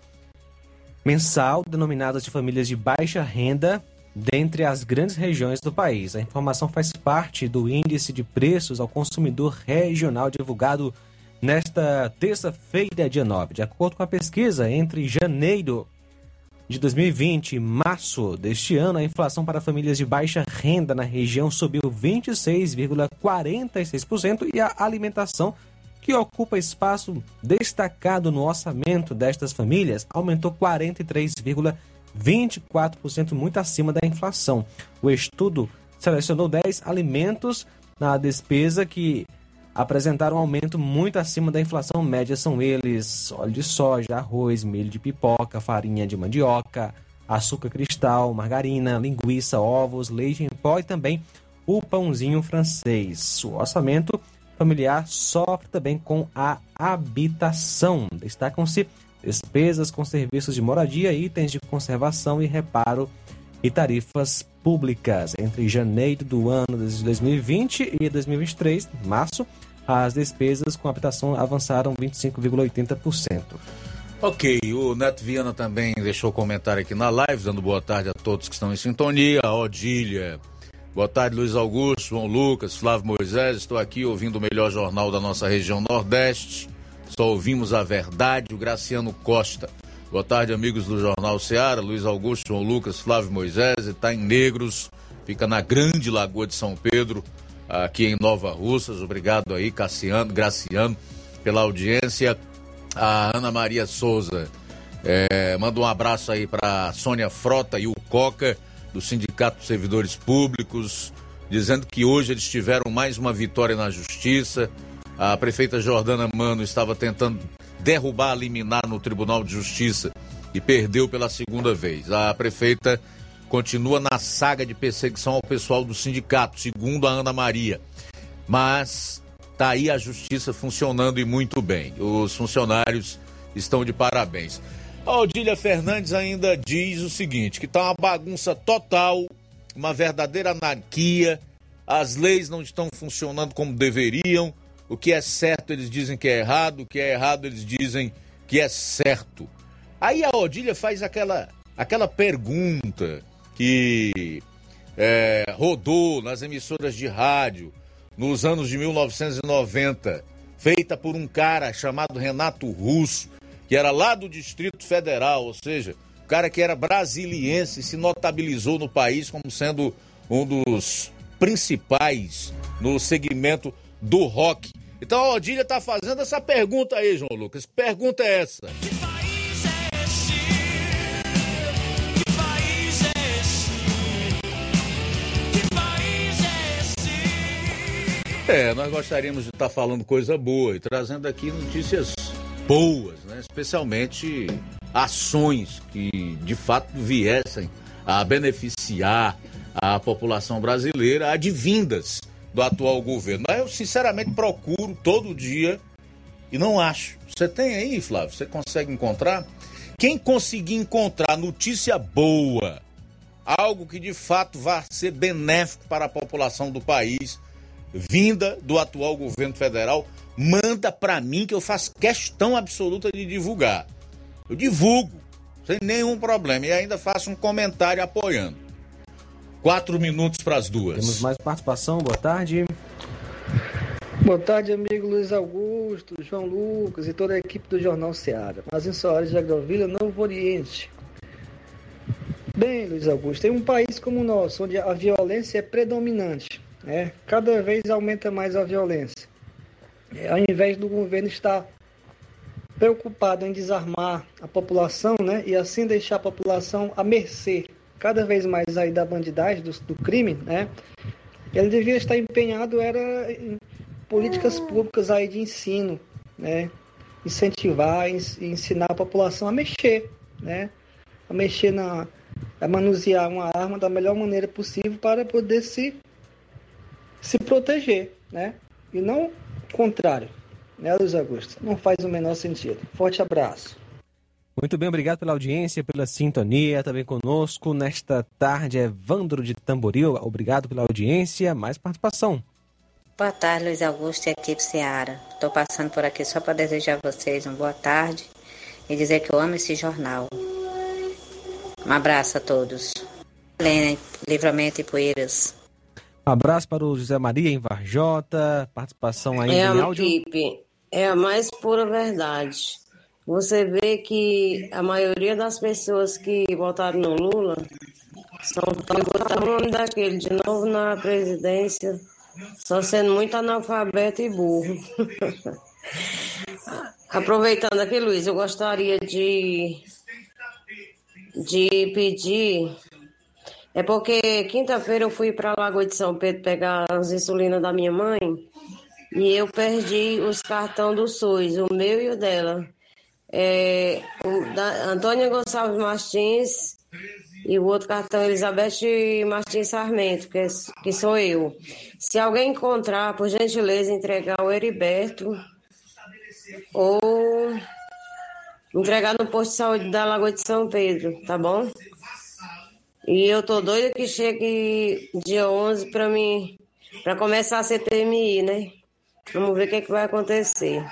mensal, denominadas de famílias de baixa renda, dentre as grandes regiões do país. A informação faz parte do Índice de Preços ao Consumidor Regional divulgado nesta terça-feira, dia 9. De acordo com a pesquisa, entre janeiro de 2020 e março deste ano, a inflação para famílias de baixa renda na região subiu 26,46% e a alimentação, que ocupa espaço destacado no orçamento destas famílias, aumentou 43,24%, muito acima da inflação. O estudo selecionou 10 alimentos na despesa que apresentaram um aumento muito acima da inflação média. São eles óleo de soja, arroz, milho de pipoca, farinha de mandioca, açúcar cristal, margarina, linguiça, ovos, leite em pó e também o pãozinho francês. O orçamento familiar sofre também com a habitação. Destacam-se despesas com serviços de moradia, itens de conservação e reparo e tarifas públicas. Entre janeiro do ano de 2020 e 2023, março, as despesas com habitação avançaram 25,80%. Ok, o Neto Viana também deixou comentário aqui na live, dando boa tarde a todos que estão em sintonia. A Odília, boa tarde Luiz Augusto, João Lucas, Flávio Moisés. Estou aqui ouvindo o melhor jornal da nossa região Nordeste. Só ouvimos a verdade. O Graciano Costa. Boa tarde, amigos do Jornal Ceará. Luiz Augusto, João Lucas, Flávio Moisés. Está em Negros, fica na Grande Lagoa de São Pedro, aqui em Nova Russas. Obrigado aí, Cassiano, Graciano, pela audiência. A Ana Maria Souza é, manda um abraço aí para Sônia Frota e o Coca, do Sindicato dos Servidores Públicos, dizendo que hoje eles tiveram mais uma vitória na Justiça. A prefeita Jordana Mano estava tentando derrubar a liminar no Tribunal de Justiça e perdeu pela segunda vez. A prefeita continua na saga de perseguição ao pessoal do sindicato, segundo a Ana Maria. Mas tá aí a justiça funcionando e muito bem. Os funcionários estão de parabéns. A Odília Fernandes ainda diz o seguinte: que tá uma bagunça total, uma verdadeira anarquia, as leis não estão funcionando como deveriam, o que é certo eles dizem que é errado, o que é errado eles dizem que é certo. Aí a Odília faz aquela, aquela pergunta que é, rodou nas emissoras de rádio nos anos de 1990, feita por um cara chamado Renato Russo, que era lá do Distrito Federal, ou seja, o cara que era brasiliense se notabilizou no país como sendo um dos principais no segmento do rock. Então a Odília tá fazendo essa pergunta aí, João Lucas. Pergunta é essa? É, nós gostaríamos de estar tá falando coisa boa e trazendo aqui notícias boas, né? especialmente ações que de fato viessem a beneficiar a população brasileira advindas do atual governo. Mas eu, sinceramente, procuro todo dia e não acho. Você tem aí, Flávio? Você consegue encontrar? Quem conseguir encontrar notícia boa, algo que de fato vá ser benéfico para a população do país, vinda do atual governo federal, manda para mim que eu faço questão absoluta de divulgar. Eu divulgo, sem nenhum problema, e ainda faço um comentário apoiando. Quatro minutos para as duas. Temos mais participação, boa tarde. Boa tarde, amigo Luiz Augusto, João Lucas e toda a equipe do Jornal Seara. Mas em Soares de Agrovila, Novo Oriente. Bem, Luiz Augusto, em um país como o nosso, onde a violência é predominante, né? cada vez aumenta mais a violência. É, ao invés do governo estar preocupado em desarmar a população, né, e assim deixar a população à mercê cada vez mais aí da bandidagem, do, do crime, né, ele devia estar empenhado era em políticas públicas aí de ensino, né, incentivar, ensinar a população a mexer, né, a mexer na, a manusear uma arma da melhor maneira possível para poder se se proteger, né, e não contrário né, Luiz Augusto? Não faz o menor sentido. Forte abraço. Muito bem, obrigado pela audiência, pela sintonia, também conosco nesta tarde, Evandro de Tamboril. Obrigado pela audiência, mais participação. Boa tarde, Luiz Augusto e equipe Seara. Estou passando por aqui só para desejar a vocês uma boa tarde e dizer que eu amo esse jornal. Um abraço a todos. Helena, Livramento e Poeiras. Um abraço para o José Maria em Varjota, participação aí é em áudio. Equipe, é a mais pura verdade. Você vê que a maioria das pessoas que votaram no Lula são votaram o nome daquele de novo na presidência, só sendo muito analfabeto e burro. Aproveitando aqui, Luiz, eu gostaria de, de pedir. É porque quinta-feira eu fui para Lagoa de São Pedro pegar as insulinas da minha mãe e eu perdi os cartões do SUS, o meu e o dela. É, o da Antônia Gonçalves Martins e o outro cartão Elizabeth Martins Sarmento, que, é, que sou eu. Se alguém encontrar, por gentileza, entregar o Heriberto ou entregar no posto de saúde da Lagoa de São Pedro, tá bom? E eu tô doida que chegue dia 11 para mim, para começar a CPMI, né? Vamos ver o que, é que vai acontecer.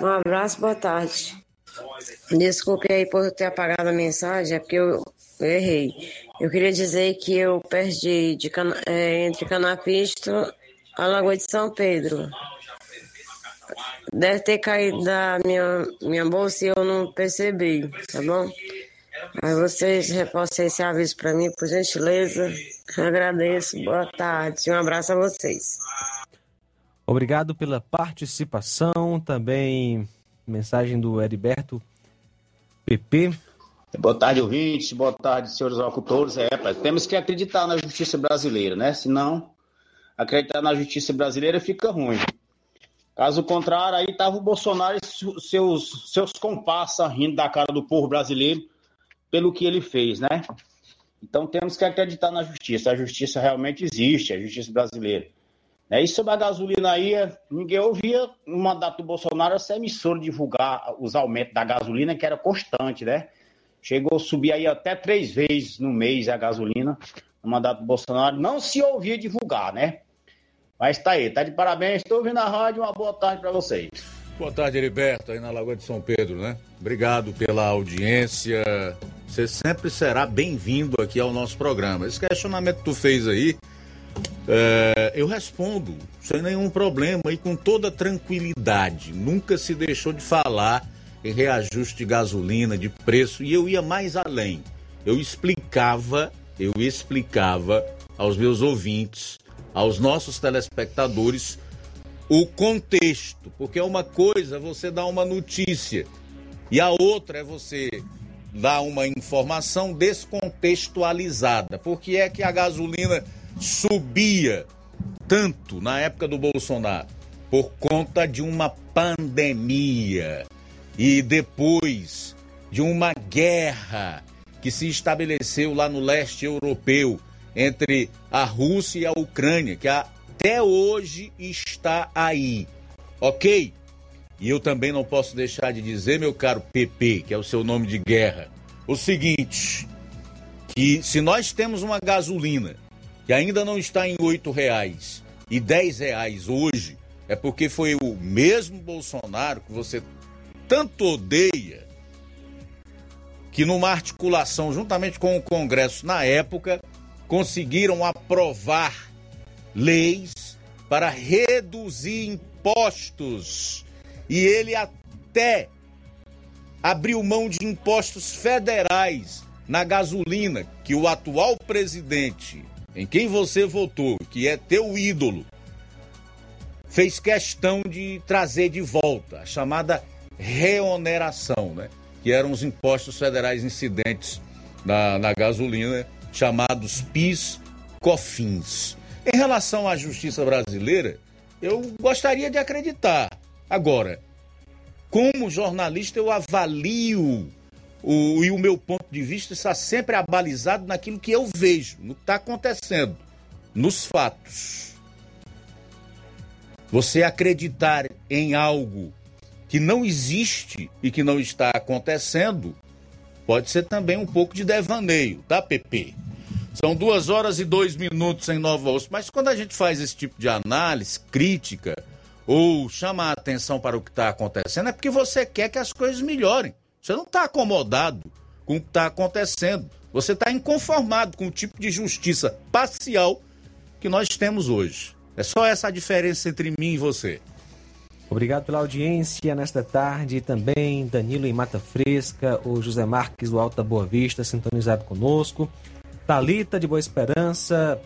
Um abraço, boa tarde. Desculpe aí por ter apagado a mensagem, é porque eu, errei. Eu queria dizer que eu perdi de, é, entre Canapisto a Lagoa de São Pedro. Deve ter caído da minha, minha bolsa e eu não percebi, tá bom? Aí vocês repassem esse aviso para mim, por gentileza. Agradeço. Boa tarde. Um abraço a vocês. Obrigado pela participação. Também mensagem do Heriberto PP. Boa tarde, ouvintes. Boa tarde, senhores locutores. É, temos que acreditar na justiça brasileira, né? Senão, acreditar na justiça brasileira fica ruim. Caso contrário, aí tava o Bolsonaro e seus, seus comparsas rindo da cara do povo brasileiro pelo que ele fez, né? Então temos que acreditar na justiça. A justiça realmente existe, a justiça brasileira. E sobre a gasolina aí, ninguém ouvia no mandato do Bolsonaro essa emissora divulgar os aumentos da gasolina, que era constante, né? Chegou a subir aí até três vezes no mês a gasolina no mandato do Bolsonaro. Não se ouvia divulgar, né? Mas tá aí, tá de parabéns. Estou ouvindo a rádio. Uma boa tarde para vocês. Boa tarde, Heriberto, aí na Lagoa de São Pedro, né? Obrigado pela audiência. Você sempre será bem-vindo aqui ao nosso programa. Esse questionamento que tu fez aí, é, eu respondo sem nenhum problema e com toda tranquilidade. Nunca se deixou de falar em reajuste de gasolina, de preço, e eu ia mais além. Eu explicava, eu explicava aos meus ouvintes, aos nossos telespectadores, o contexto, porque é uma coisa você dar uma notícia e a outra é você dar uma informação descontextualizada. Porque é que a gasolina subia tanto na época do Bolsonaro? Por conta de uma pandemia e depois de uma guerra que se estabeleceu lá no leste europeu entre a Rússia e a Ucrânia, que a até hoje está aí, ok? e eu também não posso deixar de dizer, meu caro PP, que é o seu nome de guerra, o seguinte: que se nós temos uma gasolina que ainda não está em oito reais e dez reais hoje, é porque foi o mesmo Bolsonaro que você tanto odeia que numa articulação juntamente com o Congresso na época conseguiram aprovar leis para reduzir impostos e ele até abriu mão de impostos federais na gasolina que o atual presidente, em quem você votou, que é teu ídolo, fez questão de trazer de volta, a chamada reoneração, né? que eram os impostos federais incidentes na, na gasolina, chamados PIS, COFINS. Em relação à justiça brasileira, eu gostaria de acreditar. Agora, como jornalista, eu avalio o, e o meu ponto de vista está sempre abalizado naquilo que eu vejo, no que está acontecendo, nos fatos. Você acreditar em algo que não existe e que não está acontecendo, pode ser também um pouco de devaneio, tá, PP? São duas horas e dois minutos em Nova Osso. Mas quando a gente faz esse tipo de análise crítica ou chama a atenção para o que está acontecendo, é porque você quer que as coisas melhorem. Você não está acomodado com o que está acontecendo. Você está inconformado com o tipo de justiça parcial que nós temos hoje. É só essa a diferença entre mim e você. Obrigado pela audiência nesta tarde também. Danilo em Mata Fresca, o José Marques do Alta Boa Vista, sintonizado conosco. Talita de Boa Esperança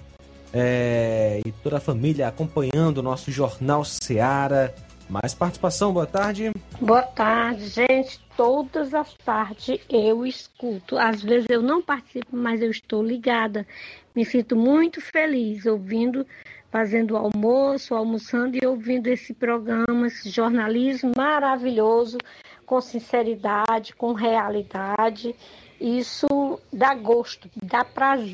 é, e toda a família acompanhando o nosso Jornal Seara. Mais participação, boa tarde. Boa tarde, gente. Todas as tardes eu escuto. Às vezes eu não participo, mas eu estou ligada. Me sinto muito feliz ouvindo fazendo almoço, almoçando e ouvindo esse programa, esse jornalismo maravilhoso, com sinceridade, com realidade. Isso dá gosto, dá prazer